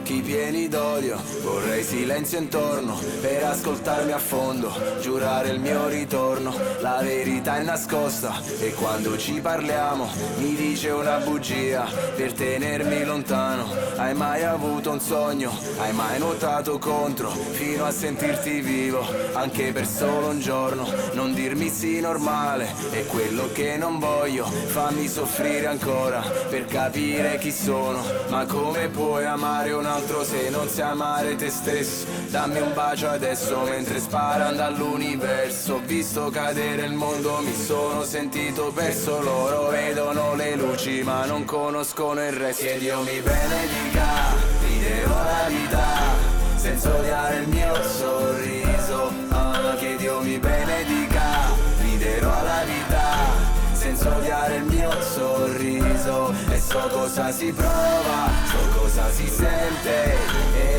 occhi pieni d'odio Vorrei silenzio intorno per ascoltarmi a fondo Giurare il mio ritorno, la verità è nascosta E quando ci parliamo mi dice una bugia Per tenermi lontano Hai mai avuto un sogno? Hai mai nuotato contro? Fino a sentirti vivo Anche per solo un giorno Non dirmi sì normale È quello che non voglio Fammi soffrire ancora Per capire chi sono Ma come puoi amare un altro se non sai amare te stesso? Dammi un bacio adesso mentre sparano dall'universo. Ho visto cadere il mondo, mi sono sentito perso. Loro vedono le luci ma non conoscono il resto. Che Dio mi benedica, ti devo la vita Senza odiare il mio sorriso ah, Che Dio mi benedica, riderò la vita senza odiare il mio sorriso E so cosa si prova, so cosa si sente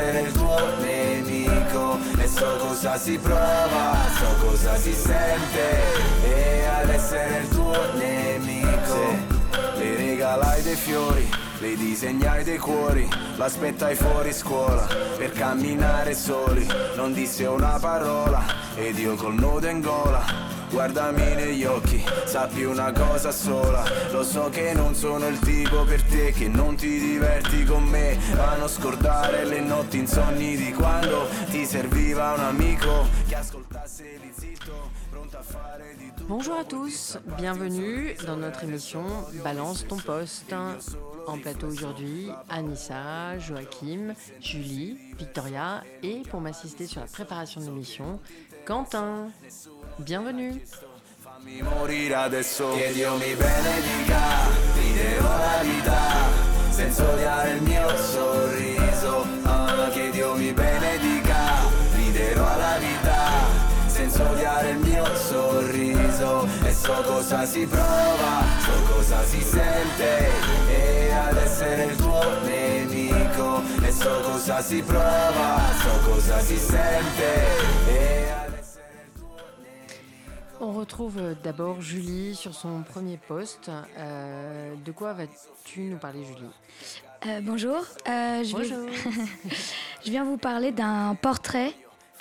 essere il tuo nemico. E so cosa si prova, so cosa si sente. E ad essere il tuo nemico. Le regalai dei fiori le disegnai dei cuori, l'aspettai fuori scuola per camminare soli. Non disse una parola ed io col nodo in gola Guardami negli occhi, sappi una cosa sola Lo so che non sono il tipo per te Che non ti diverti con me A non scordare le notti insonni di quando Ti serviva un amico Che ascoltasse lì zitto Pronto a fare di Bonjour à tous, bienvenue dans notre émission Balance ton poste. En plateau aujourd'hui, Anissa, Joachim, Julie, Victoria et pour m'assister sur la préparation de l'émission, Quentin. Bienvenue. Fammi morire adesso. Che Dio mi benedica. La vita Senza odiare il mio sorriso. Ah, Che Dio mi benedica. Riderò alla vita Senza odiare il mio sorriso. E so cosa si prova So cosa si sente. E ad essere il tuo nemico. E so cosa si prova So cosa si sente. E On retrouve d'abord Julie sur son premier poste. Euh, de quoi vas-tu nous parler, Julie? Euh, Bonjour. Euh, je, Bonjour. je viens vous parler d'un portrait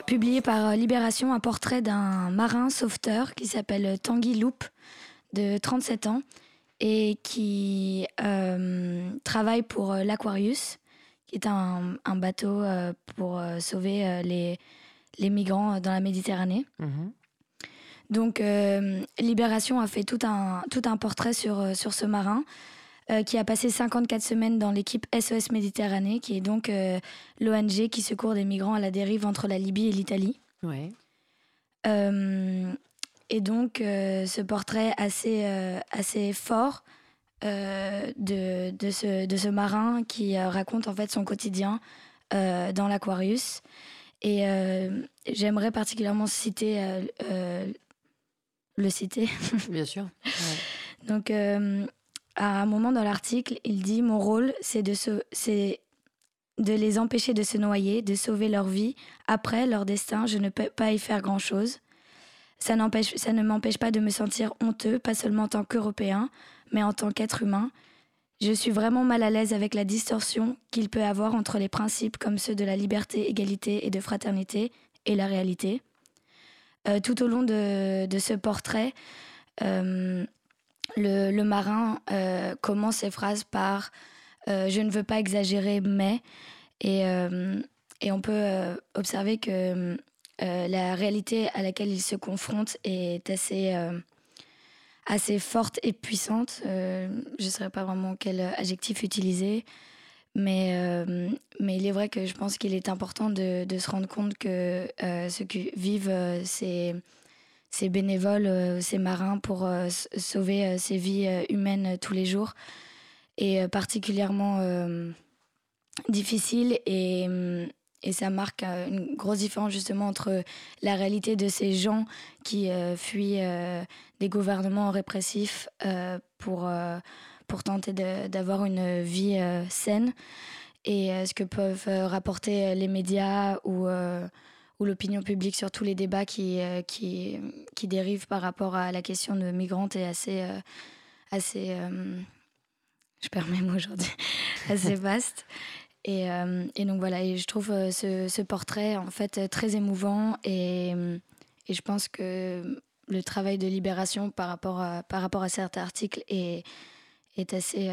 publié par Libération, un portrait d'un marin sauveteur qui s'appelle Tanguy Loup, de 37 ans, et qui travaille pour l'Aquarius, qui est un, un bateau pour sauver les, les migrants dans la Méditerranée. Mhm. Donc, euh, Libération a fait tout un, tout un portrait sur, euh, sur ce marin euh, qui a passé 54 semaines dans l'équipe SOS Méditerranée, qui est donc l'ONG qui secourt des migrants à la dérive entre la Libye et l'Italie. Ouais. et donc, ce portrait assez, assez fort de, de, ce, de ce marin qui raconte en fait son quotidien dans l'Aquarius. Et j'aimerais particulièrement citer le citer. Bien sûr. Donc, euh, à un moment dans l'article, il dit Mon rôle, c'est de, c'est de les empêcher de se noyer, de sauver leur vie. Après, leur destin, je ne peux pas y faire grand-chose. Ça, ça ne m'empêche pas de me sentir honteux, pas seulement en tant qu'Européen, mais en tant qu'être humain. Je suis vraiment mal à l'aise avec la distorsion qu'il peut avoir entre les principes comme ceux de la liberté, égalité et de fraternité et la réalité. Euh, tout au long de, ce portrait, euh, le, marin euh, commence ses phrases par Je ne veux pas exagérer, mais. Et, on peut observer que la réalité à laquelle il se confronte est assez assez forte et puissante. je ne saurais pas vraiment quel adjectif utiliser. Mais, euh, mais il est vrai que je pense qu'il est important de, de, se rendre compte que euh, ce que vivent euh, ces, ces, bénévoles, ces marins pour sauver ces vies humaines tous les jours. Est particulièrement difficile et, et, ça marque une grosse différence justement entre la réalité de ces gens qui fuient des gouvernements répressifs pour pour tenter d'avoir une vie euh, saine et euh, ce que peuvent euh, rapporter les médias ou, ou l'opinion publique sur tous les débats qui, qui, qui, dérivent par rapport à la question de migrantes est assez, assez je perds mes mots aujourd'hui, assez vaste. Et, et, donc voilà, et je trouve ce, ce, portrait en fait très émouvant et, et, je pense que le travail de libération par rapport à, par rapport à cet article est, est assez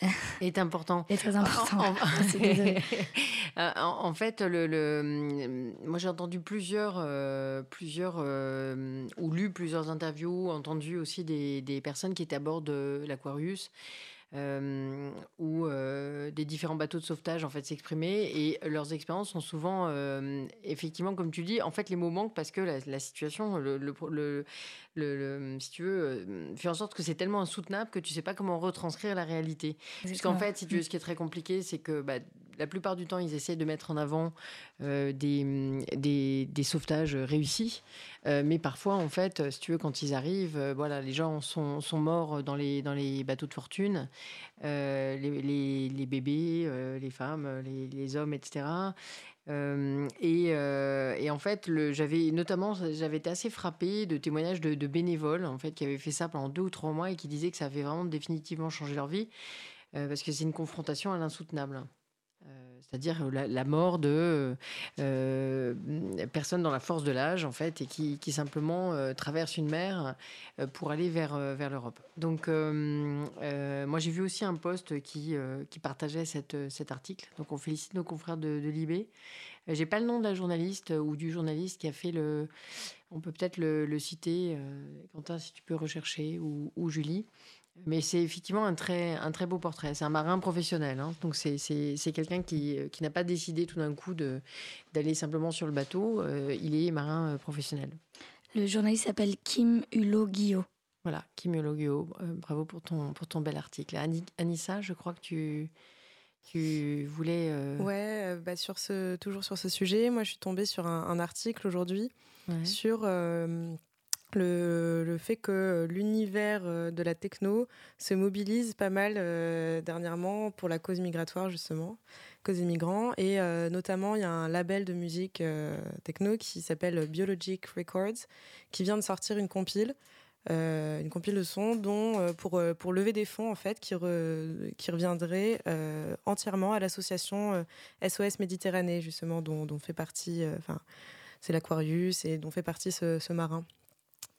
est important. Est très important. En, euh, en, fait, le, le moi j'ai entendu plusieurs, euh, plusieurs euh, ou lu plusieurs interviews, entendu aussi des, des personnes qui étaient à bord de l'Aquarius euh, où euh, des différents bateaux de sauvetage en fait s'exprimer et leurs expériences sont souvent euh, effectivement comme tu dis en fait les mots manquent parce que la, situation le, le, le, si tu veux fait en sorte que c'est tellement insoutenable que tu sais pas comment retranscrire la réalité. Puisqu'en fait si tu veux ce qui est très compliqué c'est que bah, la plupart du temps, ils essaient de mettre en avant euh, des, sauvetages réussis. Euh, mais parfois, en fait, si tu veux, quand ils arrivent, euh, voilà, les gens sont, morts dans les, bateaux de fortune, les, bébés, les femmes, les, hommes, etc. Et, en fait, j'avais notamment, j'avais été assez frappée de témoignages de, de, bénévoles en fait qui avaient fait ça pendant deux ou trois mois et qui disaient que ça avait vraiment définitivement changé leur vie parce que c'est une confrontation à l'insoutenable c'est-à-dire la, mort de euh, personnes dans la force de l'âge, en fait, et qui, simplement euh, traversent une mer euh, pour aller vers, vers l'Europe. Donc, moi, j'ai vu aussi un poste qui, qui partageait cet article. Donc, on félicite nos confrères de, de Libé. J'ai pas le nom de la journaliste ou du journaliste qui a fait le. On peut peut-être le, citer, Quentin, si tu peux rechercher, ou, ou Julie. Mais c'est effectivement un très, un très beau portrait. C'est un marin professionnel. Hein. Donc, c'est quelqu'un qui, qui n'a pas décidé tout d'un coup d'aller simplement sur le bateau. Euh, il est marin euh, professionnel. Le journaliste s'appelle Kim Hulot Guillot. Voilà, Kim Hulot Guillot. Euh, bravo pour ton, pour ton bel article. Anissa, je crois que tu, tu voulais. Ouais, bah sur ce, toujours sur ce sujet, moi je suis tombée sur un, article aujourd'hui sur le, fait que l'univers euh, de la techno se mobilise pas mal euh, dernièrement pour la cause migratoire, justement, cause des migrants. Et euh, notamment, il y a un label de musique techno qui s'appelle Biologic Records, qui vient de sortir une compile. une compile de sons dont pour, lever des fonds en fait qui, qui reviendrait entièrement à l'association SOS Méditerranée justement dont, fait partie c'est l'Aquarius et dont fait partie ce marin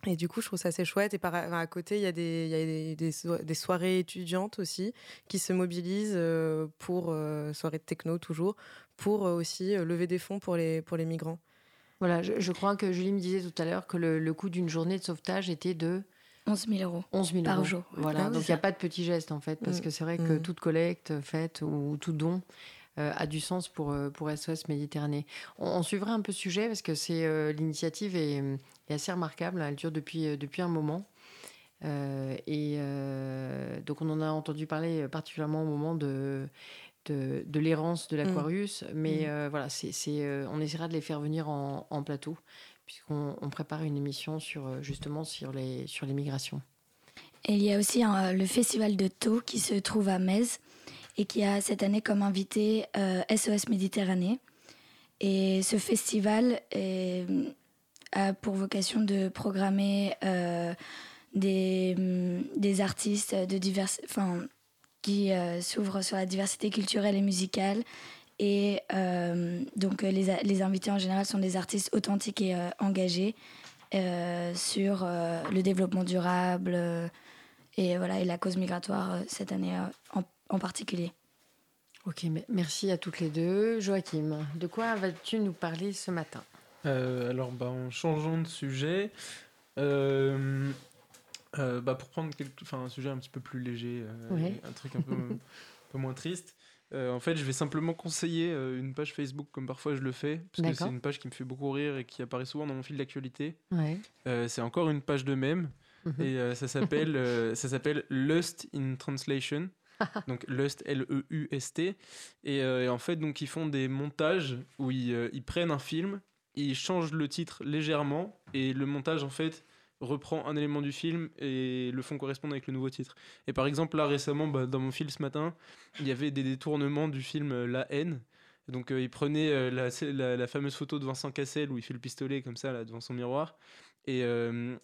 et du coup, je trouve ça assez chouette. Et par, à côté, il y a, des, y a des, des, soirées étudiantes aussi qui se mobilisent euh, pour, euh, soirées de techno toujours, pour euh, aussi lever des fonds pour les, pour les migrants. Voilà, je, crois que Julie me disait tout à l'heure que le, coût d'une journée de sauvetage était de 11 000 euros. 11 000 par jour. Voilà, ah donc il n'y a pas de petit geste en fait, parce mm. que c'est vrai que mm. toute collecte faite ou tout don a du sens pour, pour SOS Méditerranée. On, suivra un peu ce sujet parce que c'est l'initiative est, est assez remarquable. Elle dure depuis, euh, depuis un moment. Euh, et euh, donc on en a entendu parler particulièrement au moment de, de, de l'errance de l'Aquarius. Mm. Mais mm. voilà, c'est, on essaiera de les faire venir en, en plateau, puisqu'on on prépare une émission sur, justement sur les, sur les migrations. Et il y a aussi le festival de Tau qui se trouve à Metz et qui a cette année comme invité SOS Méditerranée. Et ce festival est, a pour vocation de programmer euh, des, mm, des, artistes de divers, enfin, qui euh, s'ouvrent sur la diversité culturelle et musicale. Et euh, donc les, invités en général sont des artistes authentiques et engagés sur le développement durable et, voilà, et la cause migratoire cette année en, en particulier. Ok, merci à toutes les deux. Joachim, de quoi vas-tu nous parler ce matin? Euh, alors, bah, en changeant de sujet, euh, euh, bah, pour prendre un sujet un petit peu plus léger, un truc un peu, un peu moins triste, en fait, je vais simplement conseiller une page Facebook comme parfois je le fais, parce que c'est une page qui me fait beaucoup rire et qui apparaît souvent dans mon fil d'actualité. c'est encore une page de même mhm. et ça s'appelle ça s'appelle Lust in Translation. donc Lust L-E-U-S-T et, en fait donc ils font des montages où ils, ils prennent un film il change le titre légèrement et le montage en fait reprend un élément du film et le fond correspond avec le nouveau titre. Et par exemple là récemment bah, dans mon film ce matin il y avait des détournements du film euh, La haine. Donc euh, il prenait euh, la, fameuse photo de Vincent Cassel où il fait le pistolet comme ça là devant son miroir et,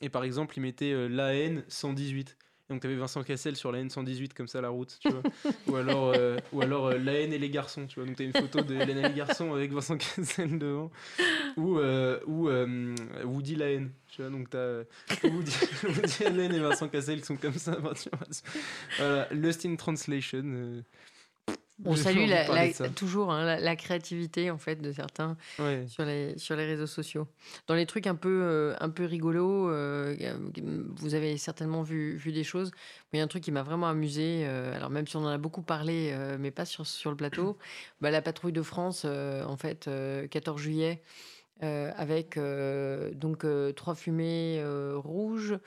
et par exemple il mettait La haine 118 Donc tu avais Vincent Cassel sur la N118 comme ça la route, tu vois. ou alors, euh, ou alors euh, la haine et les garçons, tu vois. Donc tu as une photo de Hélène et les garçons avec Vincent Cassel devant. Ou, euh, ou Woody la haine, tu vois. Donc tu as Woody, Woody Allen et Vincent Cassel qui sont comme ça. voilà, Lost in Translation. On salue toujours hein, la, créativité en fait de certains sur, les, sur les réseaux sociaux. Dans les trucs un peu, euh, un peu rigolos, euh, vous avez certainement vu, vu des choses. Mais il y a un truc qui m'a vraiment amusé, euh, alors même si on en a beaucoup parlé, mais pas sur, sur le plateau, bah, la patrouille de France, en fait, 14 juillet. avec donc trois fumées rouges,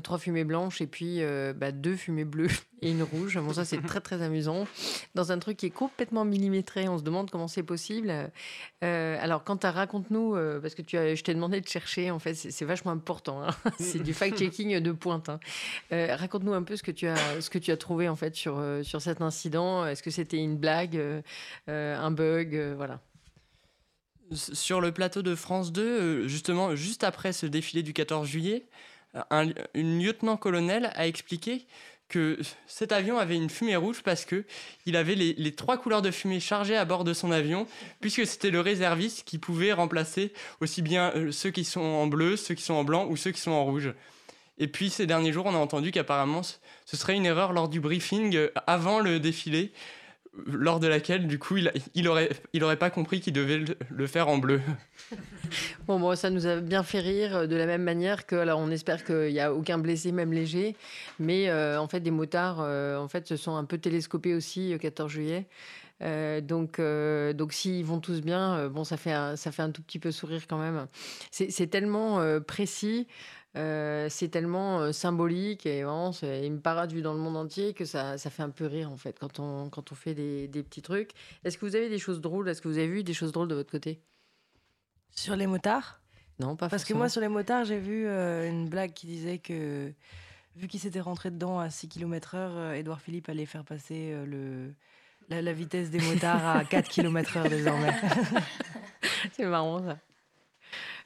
trois fumées blanches et puis euh, bah, deux fumées bleues et une rouge. Bon, ça, c'est très, très amusant. Dans un truc qui est complètement millimétré, on se demande comment c'est possible. Euh, alors, quand tu raconte-nous, euh, parce que je t'ai demandé de chercher, en fait, c'est vachement important. Hein. c'est du fact-checking de pointe. Hein. raconte-nous un peu ce que tu as, ce que tu as trouvé, en fait, sur, sur cet incident. Est-ce que c'était une blague, un bug Voilà. Sur le plateau de France 2, justement, juste après ce défilé du 14 juillet, un, une lieutenant-colonel a expliqué que cet avion avait une fumée rouge parce que il avait les, trois couleurs de fumée chargées à bord de son avion, puisque c'était le réserviste qui pouvait remplacer aussi bien euh, ceux qui sont en bleu, ceux qui sont en blanc ou ceux qui sont en rouge. Et puis ces derniers jours, on a entendu qu'apparemment ce serait une erreur lors du briefing euh, avant le défilé, lors de laquelle, du coup, il, il, aurait, pas compris qu'il devait le, faire en bleu. Bon, bon, ça nous a bien fait rire euh, de la même manière que, alors, on espère qu'il n'y a aucun blessé, même léger, mais euh, en fait, des motards, euh, en fait, se sont un peu télescopés aussi le 14 juillet. donc, donc s'ils vont tous bien, bon, ça fait, un, ça fait un tout petit peu sourire quand même. C'est tellement précis. Euh, c'est tellement euh, symbolique et vraiment c'est une parade vue dans le monde entier que ça, ça fait un peu rire en fait quand on, quand on fait des, des petits trucs. Est-ce que vous avez des choses drôles? Est-ce que vous avez vu des choses drôles de votre côté? Sur les motards? Non, pas Parce que moi sur les motards j'ai vu euh, une blague qui disait que vu qu'il s'était rentré dedans à 6 km/h, Edouard Philippe allait faire passer le, la, la, vitesse des motards à 4 km/h désormais. c'est marrant ça.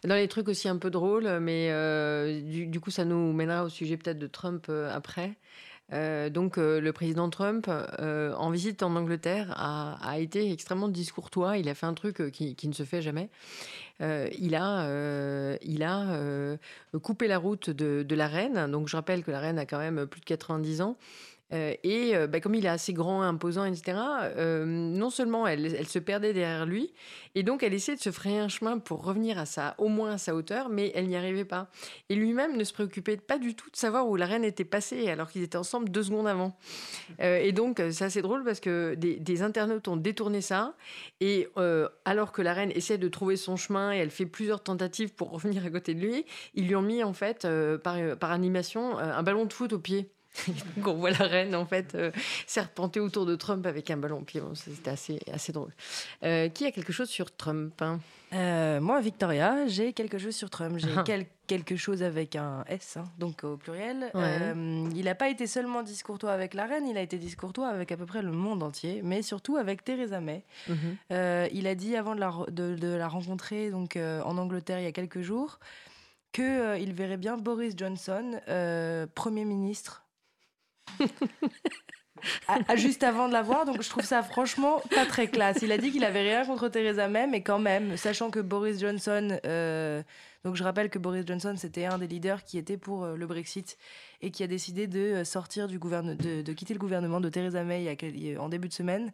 Dans les trucs aussi un peu drôles, mais euh, du, coup, ça nous mènera au sujet peut-être de Trump euh, après. Euh, donc, le président Trump, en visite en Angleterre, a, été extrêmement discourtois. Il a fait un truc qui, ne se fait jamais. il a, il a coupé la route de, de, la reine. Donc, je rappelle que la reine a quand même plus de 90 ans. Euh, et euh, bah, comme il est assez grand, imposant, etc., euh, non seulement elle, se perdait derrière lui, et donc elle essayait de se frayer un chemin pour revenir à sa, au moins à sa hauteur, mais elle n'y arrivait pas. Et lui-même ne se préoccupait pas du tout de savoir où la reine était passée, alors qu'ils étaient ensemble deux secondes avant. et donc c'est assez drôle parce que des, internautes ont détourné ça, et alors que la reine essaie de trouver son chemin et elle fait plusieurs tentatives pour revenir à côté de lui, ils lui ont mis en fait par, par animation un ballon de foot au pied. Donc on voit la reine en fait euh, serpenter autour de Trump avec un ballon pied. C'était assez, assez drôle. Euh, qui a quelque chose sur Trump hein? Euh, Moi, Victoria, j'ai quelque chose sur Trump. J'ai ah. quelque chose avec un S, hein, donc au pluriel. il n'a pas été seulement discourtois avec la reine, il a été discourtois avec à peu près le monde entier, mais surtout avec Theresa May. Mhm. il a dit avant de la, de, la rencontrer donc, en Angleterre il y a quelques jours qu'il verrait bien Boris Johnson, Premier ministre juste avant de la voir, donc je trouve ça franchement pas très classe. Il a dit qu'il avait rien contre Theresa May, mais quand même, sachant que Boris Johnson, euh, donc je rappelle que Boris Johnson c'était un des leaders qui était pour euh, le Brexit et qui a décidé de euh, sortir du de, quitter le gouvernement de Theresa May en début de semaine.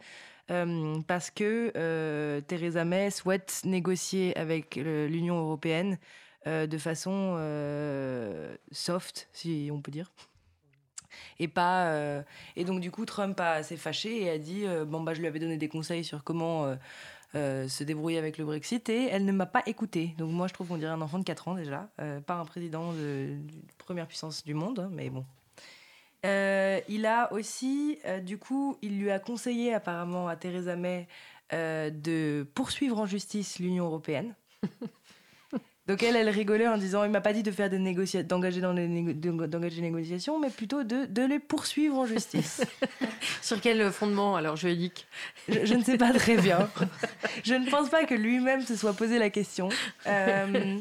parce que Theresa May souhaite négocier avec l'Union européenne de façon soft, si on peut dire. Et, pas, euh, et donc, du coup, Trump s'est fâché et a dit euh, Bon, bah, je lui avais donné des conseils sur comment euh, se débrouiller avec le Brexit et elle ne m'a pas écouté. Donc, moi, je trouve qu'on dirait un enfant de 4 ans déjà, pas un président de, première puissance du monde, hein, mais bon. il a aussi, du coup, il lui a conseillé apparemment à Theresa May de poursuivre en justice l'Union européenne. Donc elle, elle rigolait en disant, il m'a pas dit de faire des négociations, d'engager dans les d'engager négociations, mais plutôt de, de les poursuivre en justice. Sur quel fondement alors juridique? Je, je ne sais pas très bien. je ne pense pas que lui-même se soit posé la question. Euh,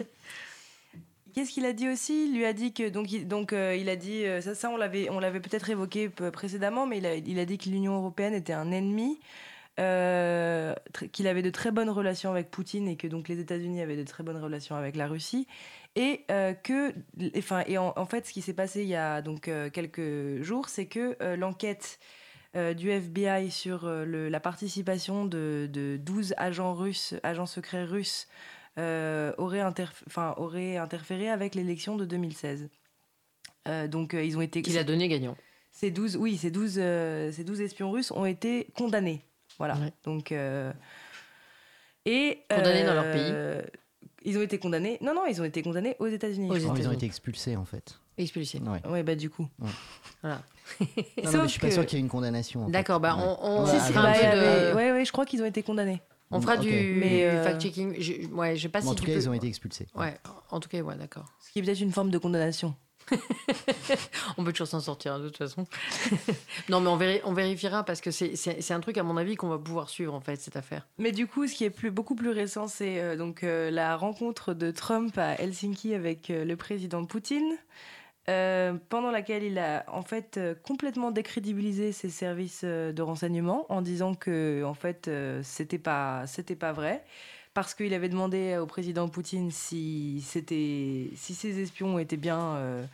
Qu'est-ce qu'il a dit aussi? Il lui a dit que donc il, donc euh, il a dit euh, ça ça on l'avait on l'avait peut-être évoqué précédemment, mais il a, il a dit que l'Union européenne était un ennemi, euh, qu'il avait de très bonnes relations avec Poutine et que donc les États-Unis avaient de très bonnes relations avec la Russie et que enfin et en, fait ce qui s'est passé il y a donc quelques jours, c'est que l'enquête du FBI sur la participation de, de 12 agents russes, agents secrets russes euh, aurait, aurait interféré avec l'élection de 2016. Euh, donc euh, ils ont été. Qu'il a donné gagnant. Ces 12, oui, ces 12, ces 12 espions russes ont été condamnés. Voilà. Donc. et. Condamnés dans leur pays. Ils ont été condamnés. Non, non, ils ont été condamnés aux États-Unis. ils ont été expulsés en fait. Expulsés. Ouais. ouais, bah du coup. Voilà. non, non, mais je suis pas sûr qu'il y ait une condamnation. D'accord, bah on, on... Si, si, bah, de... ouais, ouais, je crois qu'ils ont été condamnés. On fera du, euh, fact-checking. Je, ouais, je sais pas si en tout cas, ils ont été expulsés. Ouais, en tout cas, ouais, d'accord. Ce qui est peut-être une forme de condamnation. on peut toujours s'en sortir de toute façon. non, mais on, on vérifiera parce que c'est un truc, à mon avis, qu'on va pouvoir suivre en fait, cette affaire. Mais du coup, ce qui est beaucoup plus récent, c'est euh, donc euh, la rencontre de Trump à Helsinki avec le président Poutine. Euh, pendant laquelle il a en fait euh, complètement décrédibilisé ses services euh, de renseignement en disant que en fait c'était pas vrai parce qu'il avait demandé au président Poutine si c'était si ses espions étaient bien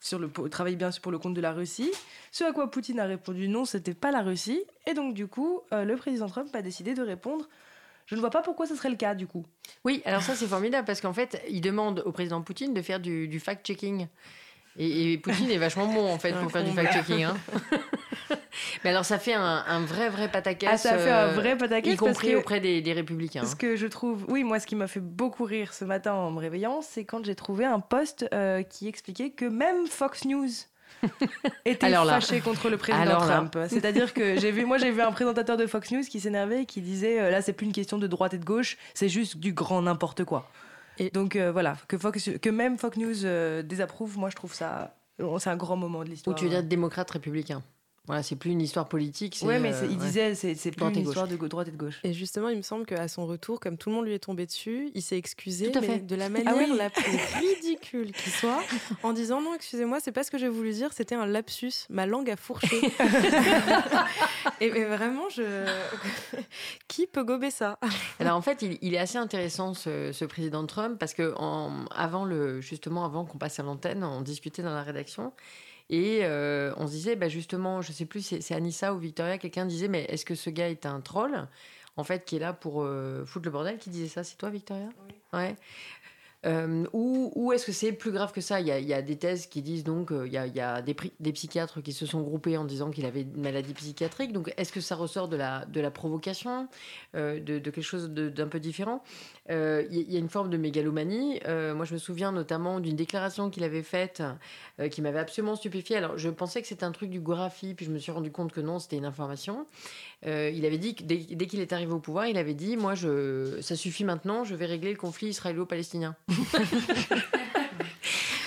sur le travaillaient bien pour le compte de la Russie ce à quoi Poutine a répondu non c'était pas la Russie et donc du coup le président Trump a décidé de répondre je ne vois pas pourquoi ce serait le cas du coup. Oui, alors ça c'est formidable parce qu'en fait, il demande au président Poutine de faire du, fact-checking. Et, Poutine est vachement bon en fait pour faire du fact-checking. Hein. Mais alors ça fait un, vrai vrai pataquès. Ah, ça fait un vrai pataquès. Y compris auprès des, républicains. Ce que je trouve, oui, moi ce qui m'a fait beaucoup rire ce matin en me réveillant, c'est quand j'ai trouvé un post euh, qui expliquait que même Fox News était Alors fâché contre le président Trump. C'est-à-dire que j'ai vu, moi j'ai vu un présentateur de Fox News qui s'énervait et qui disait euh, là c'est plus une question de droite et de gauche, c'est juste du grand n'importe quoi. Et donc euh, voilà, que, Fox, que même Fox News euh, désapprouve, moi je trouve ça, c'est un grand moment de l'histoire. Ou tu veux dire démocrate républicain voilà, c'est plus une histoire politique. Oui, mais il disait, c'est, c'est plus une histoire de droite et de gauche. Et justement, il me semble qu'à son retour, comme tout le monde lui est tombé dessus, il s'est excusé mais de la ah manière la plus ridicule qui soit, en disant non, excusez-moi, c'est pas ce que j'ai voulu dire, c'était un lapsus, ma langue a fourché. et, vraiment, je... qui peut gober ça? Alors en fait, il, est assez intéressant ce, président Trump parce que en, avant le, justement, avant qu'on passe à l'antenne, on discutait dans la rédaction. Et euh, on se disait, bah justement, je sais plus, c'est Anissa ou Victoria, quelqu'un disait, mais est-ce que ce gars est un troll En fait, qui est là pour euh, foutre le bordel, qui disait ça C'est toi, Victoria? Oui. Ouais. Euh, ou, est-ce que c'est plus grave que ça? Il y, a, des thèses qui disent donc il y a, des, psychiatres qui se sont groupés en disant qu'il avait une maladie psychiatrique. Donc est-ce que ça ressort de la, de la provocation, de, quelque chose d'un peu différent? Il y, a une forme de mégalomanie. moi, je me souviens notamment d'une déclaration qu'il avait faite euh, qui m'avait absolument stupéfié. Alors, je pensais que c'était un truc du graphie, puis je me suis rendu compte que non, c'était une information. Euh, il avait dit que dès, qu'il est arrivé au pouvoir, il avait dit Moi, je, ça suffit maintenant, je vais régler le conflit israélo-palestinien.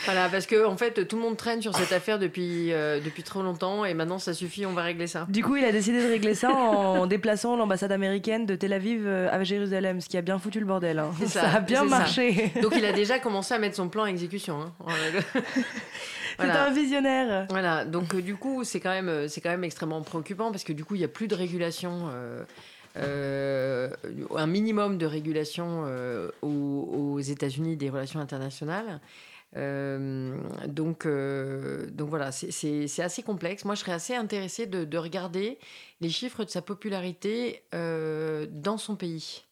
Voilà, parce que en fait, tout le monde traîne sur cette affaire depuis, euh, depuis trop longtemps et maintenant ça suffit, on va régler ça. Du coup, il a décidé de régler ça en déplaçant l'ambassade américaine de Tel Aviv à Jérusalem, ce qui a bien foutu le bordel. Hein. Ça, a bien marché. Donc il a déjà commencé à mettre son plan à exécution. Hein. C'est un visionnaire. Voilà, donc euh, du coup, c'est quand, même, euh, c'est quand même extrêmement préoccupant parce que du coup, il n'y a plus de régulation. Euh, un minimum de régulation aux, États-Unis des relations internationales. Donc, donc voilà, c'est assez complexe. Moi, je serais assez intéressée de, de regarder les chiffres de sa popularité dans son pays.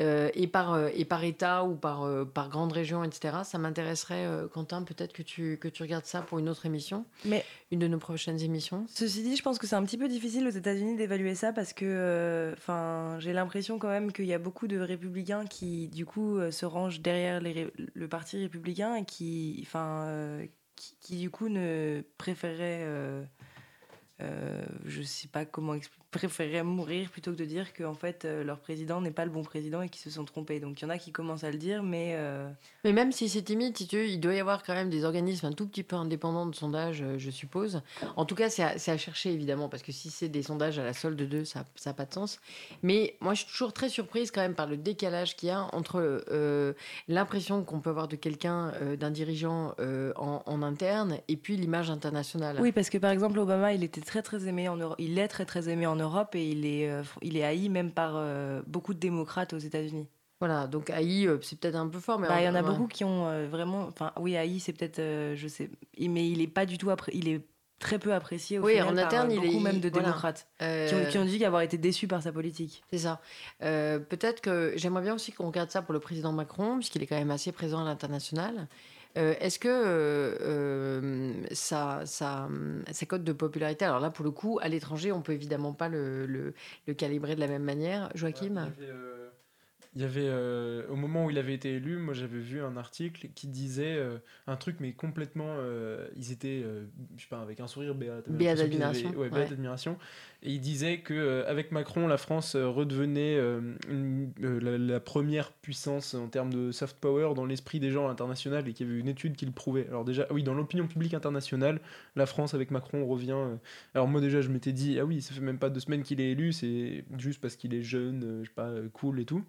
Euh, et, par, euh, et par État ou par, euh, par grande région, etc. Ça m'intéresserait, Quentin, peut-être que tu, que tu regardes ça pour une autre émission, Mais une de nos prochaines émissions. Ceci dit, je pense que c'est un petit peu difficile aux États-Unis d'évaluer ça parce que enfin j'ai l'impression quand même qu'il y a beaucoup de républicains qui, du coup, se rangent derrière les, le parti républicain et qui, enfin, qui, qui, du coup, ne préféreraient. je sais pas comment expliquer préféreraient mourir plutôt que de dire qu'en fait euh, leur président n'est pas le bon président et qu'ils se sont trompés. Donc il y en a qui commencent à le dire, mais. Euh, mais même si c'est timide, il doit y avoir quand même des organismes un tout petit peu indépendants de sondage, euh, je suppose. En tout cas, c'est à, chercher évidemment, parce que si c'est des sondages à la solde de, ça n'a pas de sens. Mais moi, je suis toujours très surprise quand même par le décalage qu'il y a entre l'impression qu'on peut avoir de quelqu'un, d'un dirigeant en, en, interne, et puis l'image internationale. Oui, parce que par exemple, Obama, il était très très aimé en Europe. Il est très très aimé en Europe et il est, euh, il est haï même par euh, beaucoup de démocrates aux États-Unis. Voilà, donc haï, euh, c'est peut-être un peu fort, mais bah, il y en a beaucoup qui ont vraiment, enfin oui, haï, c'est peut-être, je sais, mais il est pas du tout après, il est très peu apprécié au oui, en interne, il beaucoup est, même de démocrates qui, ont, qui, ont, dit avoir été déçus par sa politique. C'est ça. peut-être que j'aimerais bien aussi qu'on regarde ça pour le président Macron, puisqu'il est quand même assez présent à l'international. Euh, est-ce que euh, euh, ça, ça, sa cote de popularité, alors là pour le coup, à l'étranger, on peut évidemment pas le, calibrer de la même manière. Joachim? Il y avait, euh, au moment où il avait été élu, moi j'avais vu un article qui disait euh, un truc, mais complètement. Euh, ils étaient, je sais pas, avec un sourire béat. Béat d'admiration. Ouais, d'admiration. Et il disait qu'avec Macron, la France redevenait la, première puissance en termes de soft power dans l'esprit des gens à l'international et qu'il y avait une étude qui le prouvait. Alors, déjà, oui, dans l'opinion publique internationale, la France avec Macron revient. alors, moi déjà, je m'étais dit, ah oui, ça fait même pas deux semaines qu'il est élu, c'est juste parce qu'il est jeune, je sais pas, cool et tout.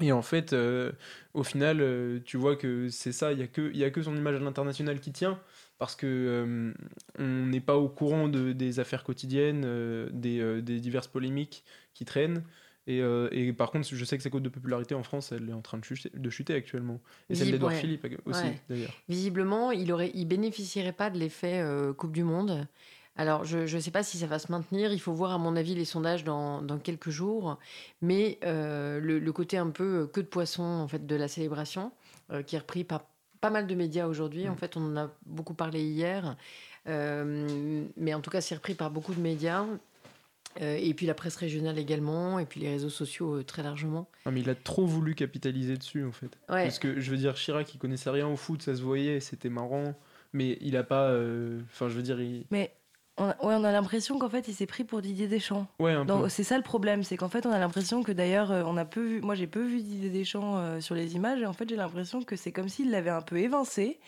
Et en fait, euh, au final, euh, tu vois que c'est ça, il n'y a, que, y a que son image à l'international qui tient, parce que euh, on n'est pas au courant de, des affaires quotidiennes, des, des, diverses polémiques qui traînent. Et, et, par contre, je sais que sa cote de popularité en France, elle est en train de chuter, de chuter actuellement. Et celle d'Edouard Philippe aussi, d'ailleurs. Visiblement, il ne il bénéficierait pas de l'effet Coupe du Monde. Alors, je ne sais pas si ça va se maintenir. Il faut voir, à mon avis, les sondages dans, quelques jours. Mais euh, le, côté un peu euh, que de poisson en fait, de la célébration, euh, qui est repris par pas mal de médias aujourd'hui. En mm. fait, on en a beaucoup parlé hier. mais en tout cas, c'est repris par beaucoup de médias. et puis la presse régionale également, et puis les réseaux sociaux très largement. mais il a trop voulu capitaliser dessus, en fait. Parce que, je veux dire, Chirac, il connaissait rien au foot, ça se voyait, c'était marrant mais il a pas enfin je veux dire il... mais on a, ouais, on a l'impression qu'en fait, il s'est pris pour Didier Deschamps. Ouais, c'est ça le problème, c'est qu'en fait, on a l'impression que d'ailleurs, euh, on a peu vu. Moi, j'ai peu vu Didier Deschamps euh, sur les images, et en fait, j'ai l'impression que c'est comme s'il l'avait un peu évincé,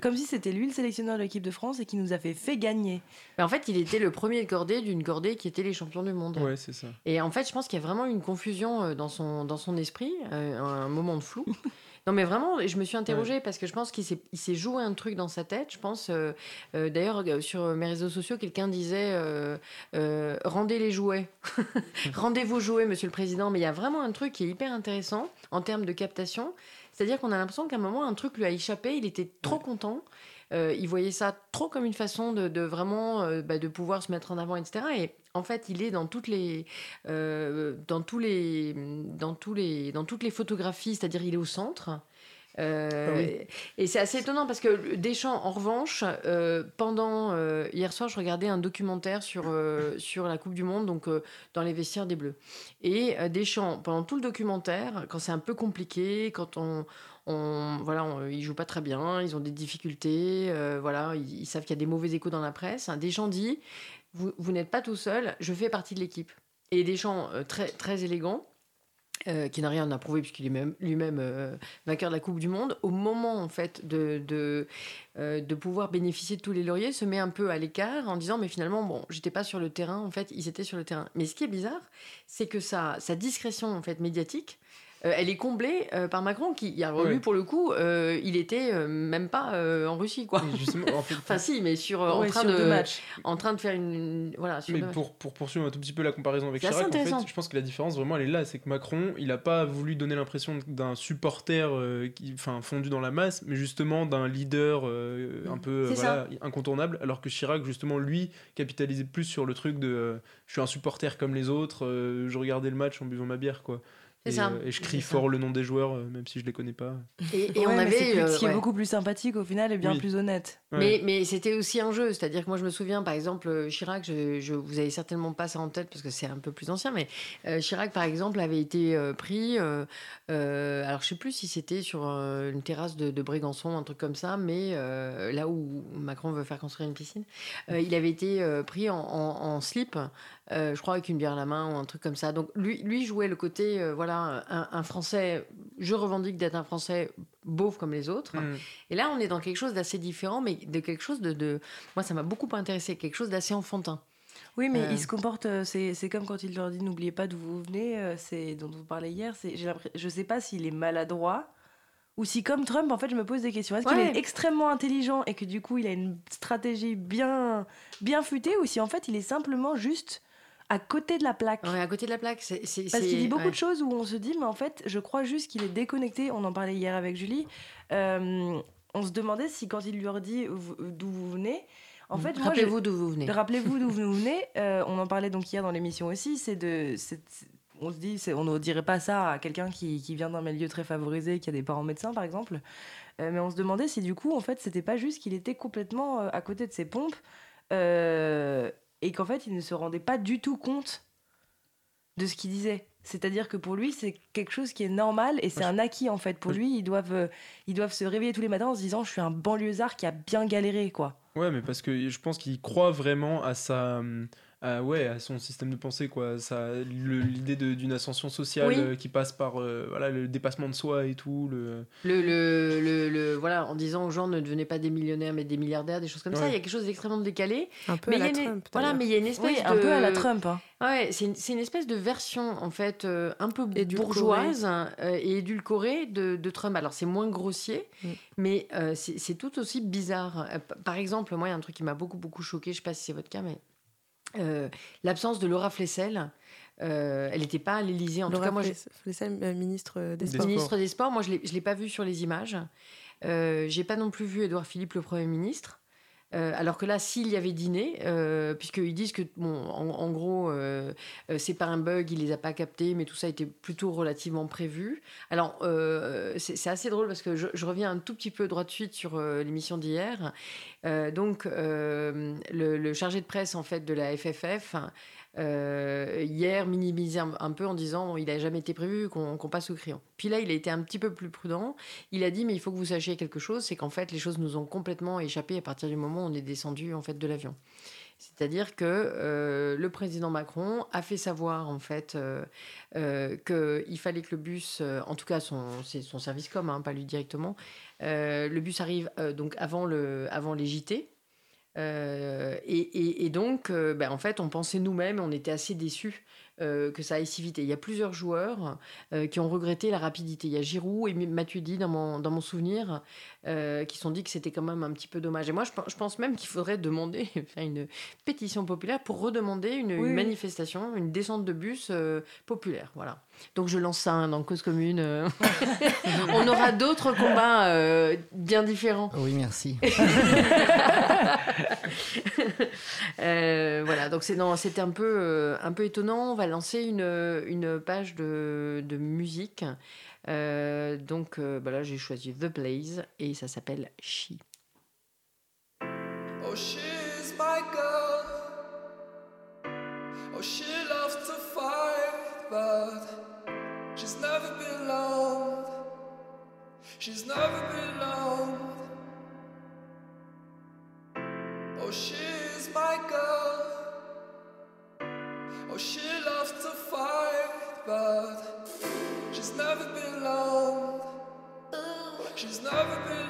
comme si c'était lui le sélectionneur de l'équipe de France et qui nous avait fait gagner. Mais en fait, il était le premier de cordée d'une cordée qui était les champions du monde. Ouais, c'est ça. Et en fait, je pense qu'il y a vraiment une confusion euh, dans son, dans son esprit, un moment de flou. Non, mais vraiment, je me suis interrogée parce que je pense qu'il s'est joué un truc dans sa tête. Je pense, euh, euh, d'ailleurs, euh, sur mes réseaux sociaux, quelqu'un disait Rendez les jouets. Rendez vos jouets, monsieur le président. Mais il y a vraiment un truc qui est hyper intéressant en termes de captation. C'est-à-dire qu'on a l'impression qu'à un moment, un truc lui a échappé. Il était trop content. il voyait ça trop comme une façon de, vraiment bah, de pouvoir se mettre en avant, etc. Et en fait, il est dans toutes les, euh, dans tous les, dans tous les, dans toutes les photographies, c'est-à-dire il est au centre. Euh, ah et c'est assez étonnant parce que Deschamps, en revanche, euh, pendant hier soir, je regardais un documentaire sur sur la Coupe du Monde, donc dans les vestiaires des Bleus. Et Deschamps, pendant tout le documentaire, quand c'est un peu compliqué, quand on on, voilà, on, ils jouent pas très bien, ils ont des difficultés, voilà, ils, savent qu'il y a des mauvais échos dans la presse. Deschamps dit vous, n'êtes pas tout seul, je fais partie de l'équipe. Et des gens euh, très, très élégants, euh, qui n'a rien à prouver puisqu'il est lui-même euh, vainqueur de la Coupe du Monde, au moment en fait de, de, de, pouvoir bénéficier de tous les lauriers, se met un peu à l'écart en disant mais finalement bon j'étais pas sur le terrain en fait ils étaient sur le terrain. Mais ce qui est bizarre c'est que sa, sa discrétion en fait médiatique euh, elle est comblée euh, par Macron qui, a lui pour le coup, euh, il était même pas en Russie quoi. enfin si, mais sur en train de en train de faire une, voilà. mais pour, pour poursuivre un tout petit peu la comparaison avec Chirac, en fait, je pense que la différence vraiment elle est là, c'est que Macron, il a pas voulu donner l'impression d'un supporter qui, enfin fondu dans la masse, mais justement d'un leader un peu incontournable, alors que Chirac justement lui capitalisait plus sur le truc de je suis un supporter comme les autres, je regardais le match en buvant ma bière quoi. Et, ça. et je crie fort le nom des joueurs, même si je les connais pas. Et, on avait. ce qui est beaucoup plus sympathique au final et bien Oui. plus honnête. Mais, mais c'était aussi un jeu, c'est-à-dire que moi je me souviens par exemple Chirac, je, je, vous avez certainement pas ça en tête parce que c'est un peu plus ancien, mais euh, Chirac par exemple avait été euh, pris, euh, alors je sais plus si c'était sur une terrasse de, de, Brégançon, un truc comme ça, mais là où Macron veut faire construire une piscine, il avait été pris en, en, en slip, je crois avec une bière à la main ou un truc comme ça. Donc lui, lui jouait le côté, voilà, un, un, Français, je revendique d'être un Français beauf comme les autres. Mm. Et là on est dans quelque chose d'assez différent, mais de quelque chose de, de... moi ça m'a beaucoup intéressé, quelque chose d'assez enfantin. Oui, mais euh... il se comporte, c'est comme quand il leur dit n'oubliez pas d'où vous venez, euh, c'est dont vous parlez hier. Je sais pas s'il est maladroit ou si comme Trump, en fait, je me pose des questions. Est-ce ouais. qu'il est extrêmement intelligent et que du coup il a une stratégie bien, bien futée ou si en fait il est simplement juste à côté de la plaque. Ouais, à côté de la plaque. c'est Parce qu'il dit beaucoup ouais. de choses où on se dit, mais en fait, je crois juste qu'il est déconnecté. On en parlait hier avec Julie. Euh, on se demandait si quand il lui dit d'où vous venez, en fait, rappelez-vous d'où vous venez. Rappelez-vous d'où vous venez. Euh, on en parlait donc hier dans l'émission aussi. C'est de, on se dit, on ne dirait pas ça à quelqu'un qui, qui, vient d'un milieu très favorisé, qui a des parents médecins par exemple. Euh, mais on se demandait si du coup, en fait, c'était pas juste qu'il était complètement euh, à côté de ses pompes euh, et qu'en fait, il ne se rendait pas du tout compte de ce qu'il disait. C'est-à-dire que pour lui, c'est quelque chose qui est normal et c'est un acquis en fait. Pour lui, ils doivent, euh, ils doivent se réveiller tous les matins en se disant Je suis un banlieusard qui a bien galéré, quoi. Ouais, mais parce que je pense qu'il croit vraiment à sa. À, ouais, à son système de pensée, quoi. Ça, l'idée d'une ascension sociale Oui. euh, qui passe par euh, voilà, le dépassement de soi et tout. Le... Le, le, le, le- voilà, en disant aux gens ne devenez pas des millionnaires mais des milliardaires, des choses comme ça. Il y a quelque chose d'extrêmement décalé. Un peu mais à la il y a une- Trump. Voilà, mais il y a une espèce Oui, de... un peu à la Trump. hein. Ouais, c'est une, c'est une espèce de version en fait euh, un peu Édulcorée. bourgeoise euh, et édulcorée de, de Trump. Alors c'est moins grossier, Mm. mais euh, c'est c'est tout aussi bizarre. Euh, Par exemple, moi il y a un truc qui m'a beaucoup beaucoup choqué. Je sais pas si c'est votre cas, mais euh, l'absence de Laura Flessel. Euh, elle n'était pas à l'Élysée. En Laura tout cas, moi, je- Fless- Flessel, euh, ministre des Sports. Ministre des Sports, moi je l'ai je l'ai pas vu sur les images. Euh, J'ai pas non plus vu Édouard Philippe, le Premier ministre. Euh, alors que là, s'il y avait dîné, euh, puisqu'ils disent que, bon, en, gros, euh, euh, c'est pas un bug, il les a pas captés, mais tout ça était plutôt relativement prévu. Alors, c'est assez drôle parce que je, reviens un tout petit peu droit de suite sur l'émission d'hier. Donc, le, le chargé de presse, en fait, de la FFF, euh, hier minimisé un, peu en disant il n'a jamais été prévu qu'on passe au crayon. Puis là, il a été un petit peu plus prudent. Il a dit mais il faut que vous sachiez quelque chose, c'est qu'en fait les choses nous ont complètement échappé à partir du moment où on est descendu en fait de l'avion. C'est-à-dire que euh, le président Macron a fait savoir en fait euh, qu'il fallait que le bus, en tout cas son, son service com, hein, pas lui directement, le bus arrive donc avant, le, avant les JT. Euh, et, donc, euh, ben, en fait, on pensait nous-mêmes, on était assez déçus euh, que ça aille si vite. Et il y a plusieurs joueurs euh, qui ont regretté la rapidité. Il y a Giroud et Matuidi, dans mon, dans mon souvenir, euh, qui se sont dit que c'était quand même un petit peu dommage. Et moi, je, pe- je pense même qu'il faudrait demander, faire une pétition populaire pour redemander une, une Oui, oui. manifestation, une descente de bus euh, populaire. Voilà. Donc je lance ça hein, dans Cause Commune. euh. on aura d'autres combats euh, bien différents. Oui, merci. Euh, voilà, donc c'était un peu euh, un peu étonnant. On va lancer une, une page de, de musique. Euh, donc euh, bah là, j'ai choisi The Blaze et ça s'appelle She. Oh, she's my girl. Oh, she loves to fight, but she's never belonged. She's never belonged. Oh, She's never belonged.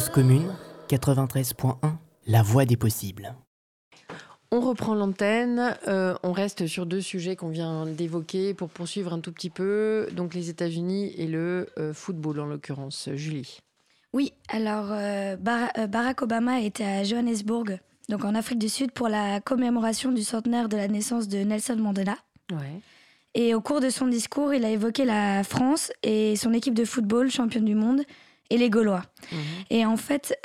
Cause commune, 93.1, la voix des possibles. On reprend l'antenne, euh, on reste sur deux sujets qu'on vient d'évoquer pour poursuivre un tout petit peu, donc les États-Unis et le euh, football en l'occurrence. Julie. Oui, alors euh, Barack Obama était à Johannesburg, donc en Afrique du Sud, pour la commémoration du centenaire de la naissance de Nelson Mandela. Ouais. Et au cours de son discours, il a évoqué la France et son équipe de football, championne du monde, et les Gaulois. Mhm. Et en fait,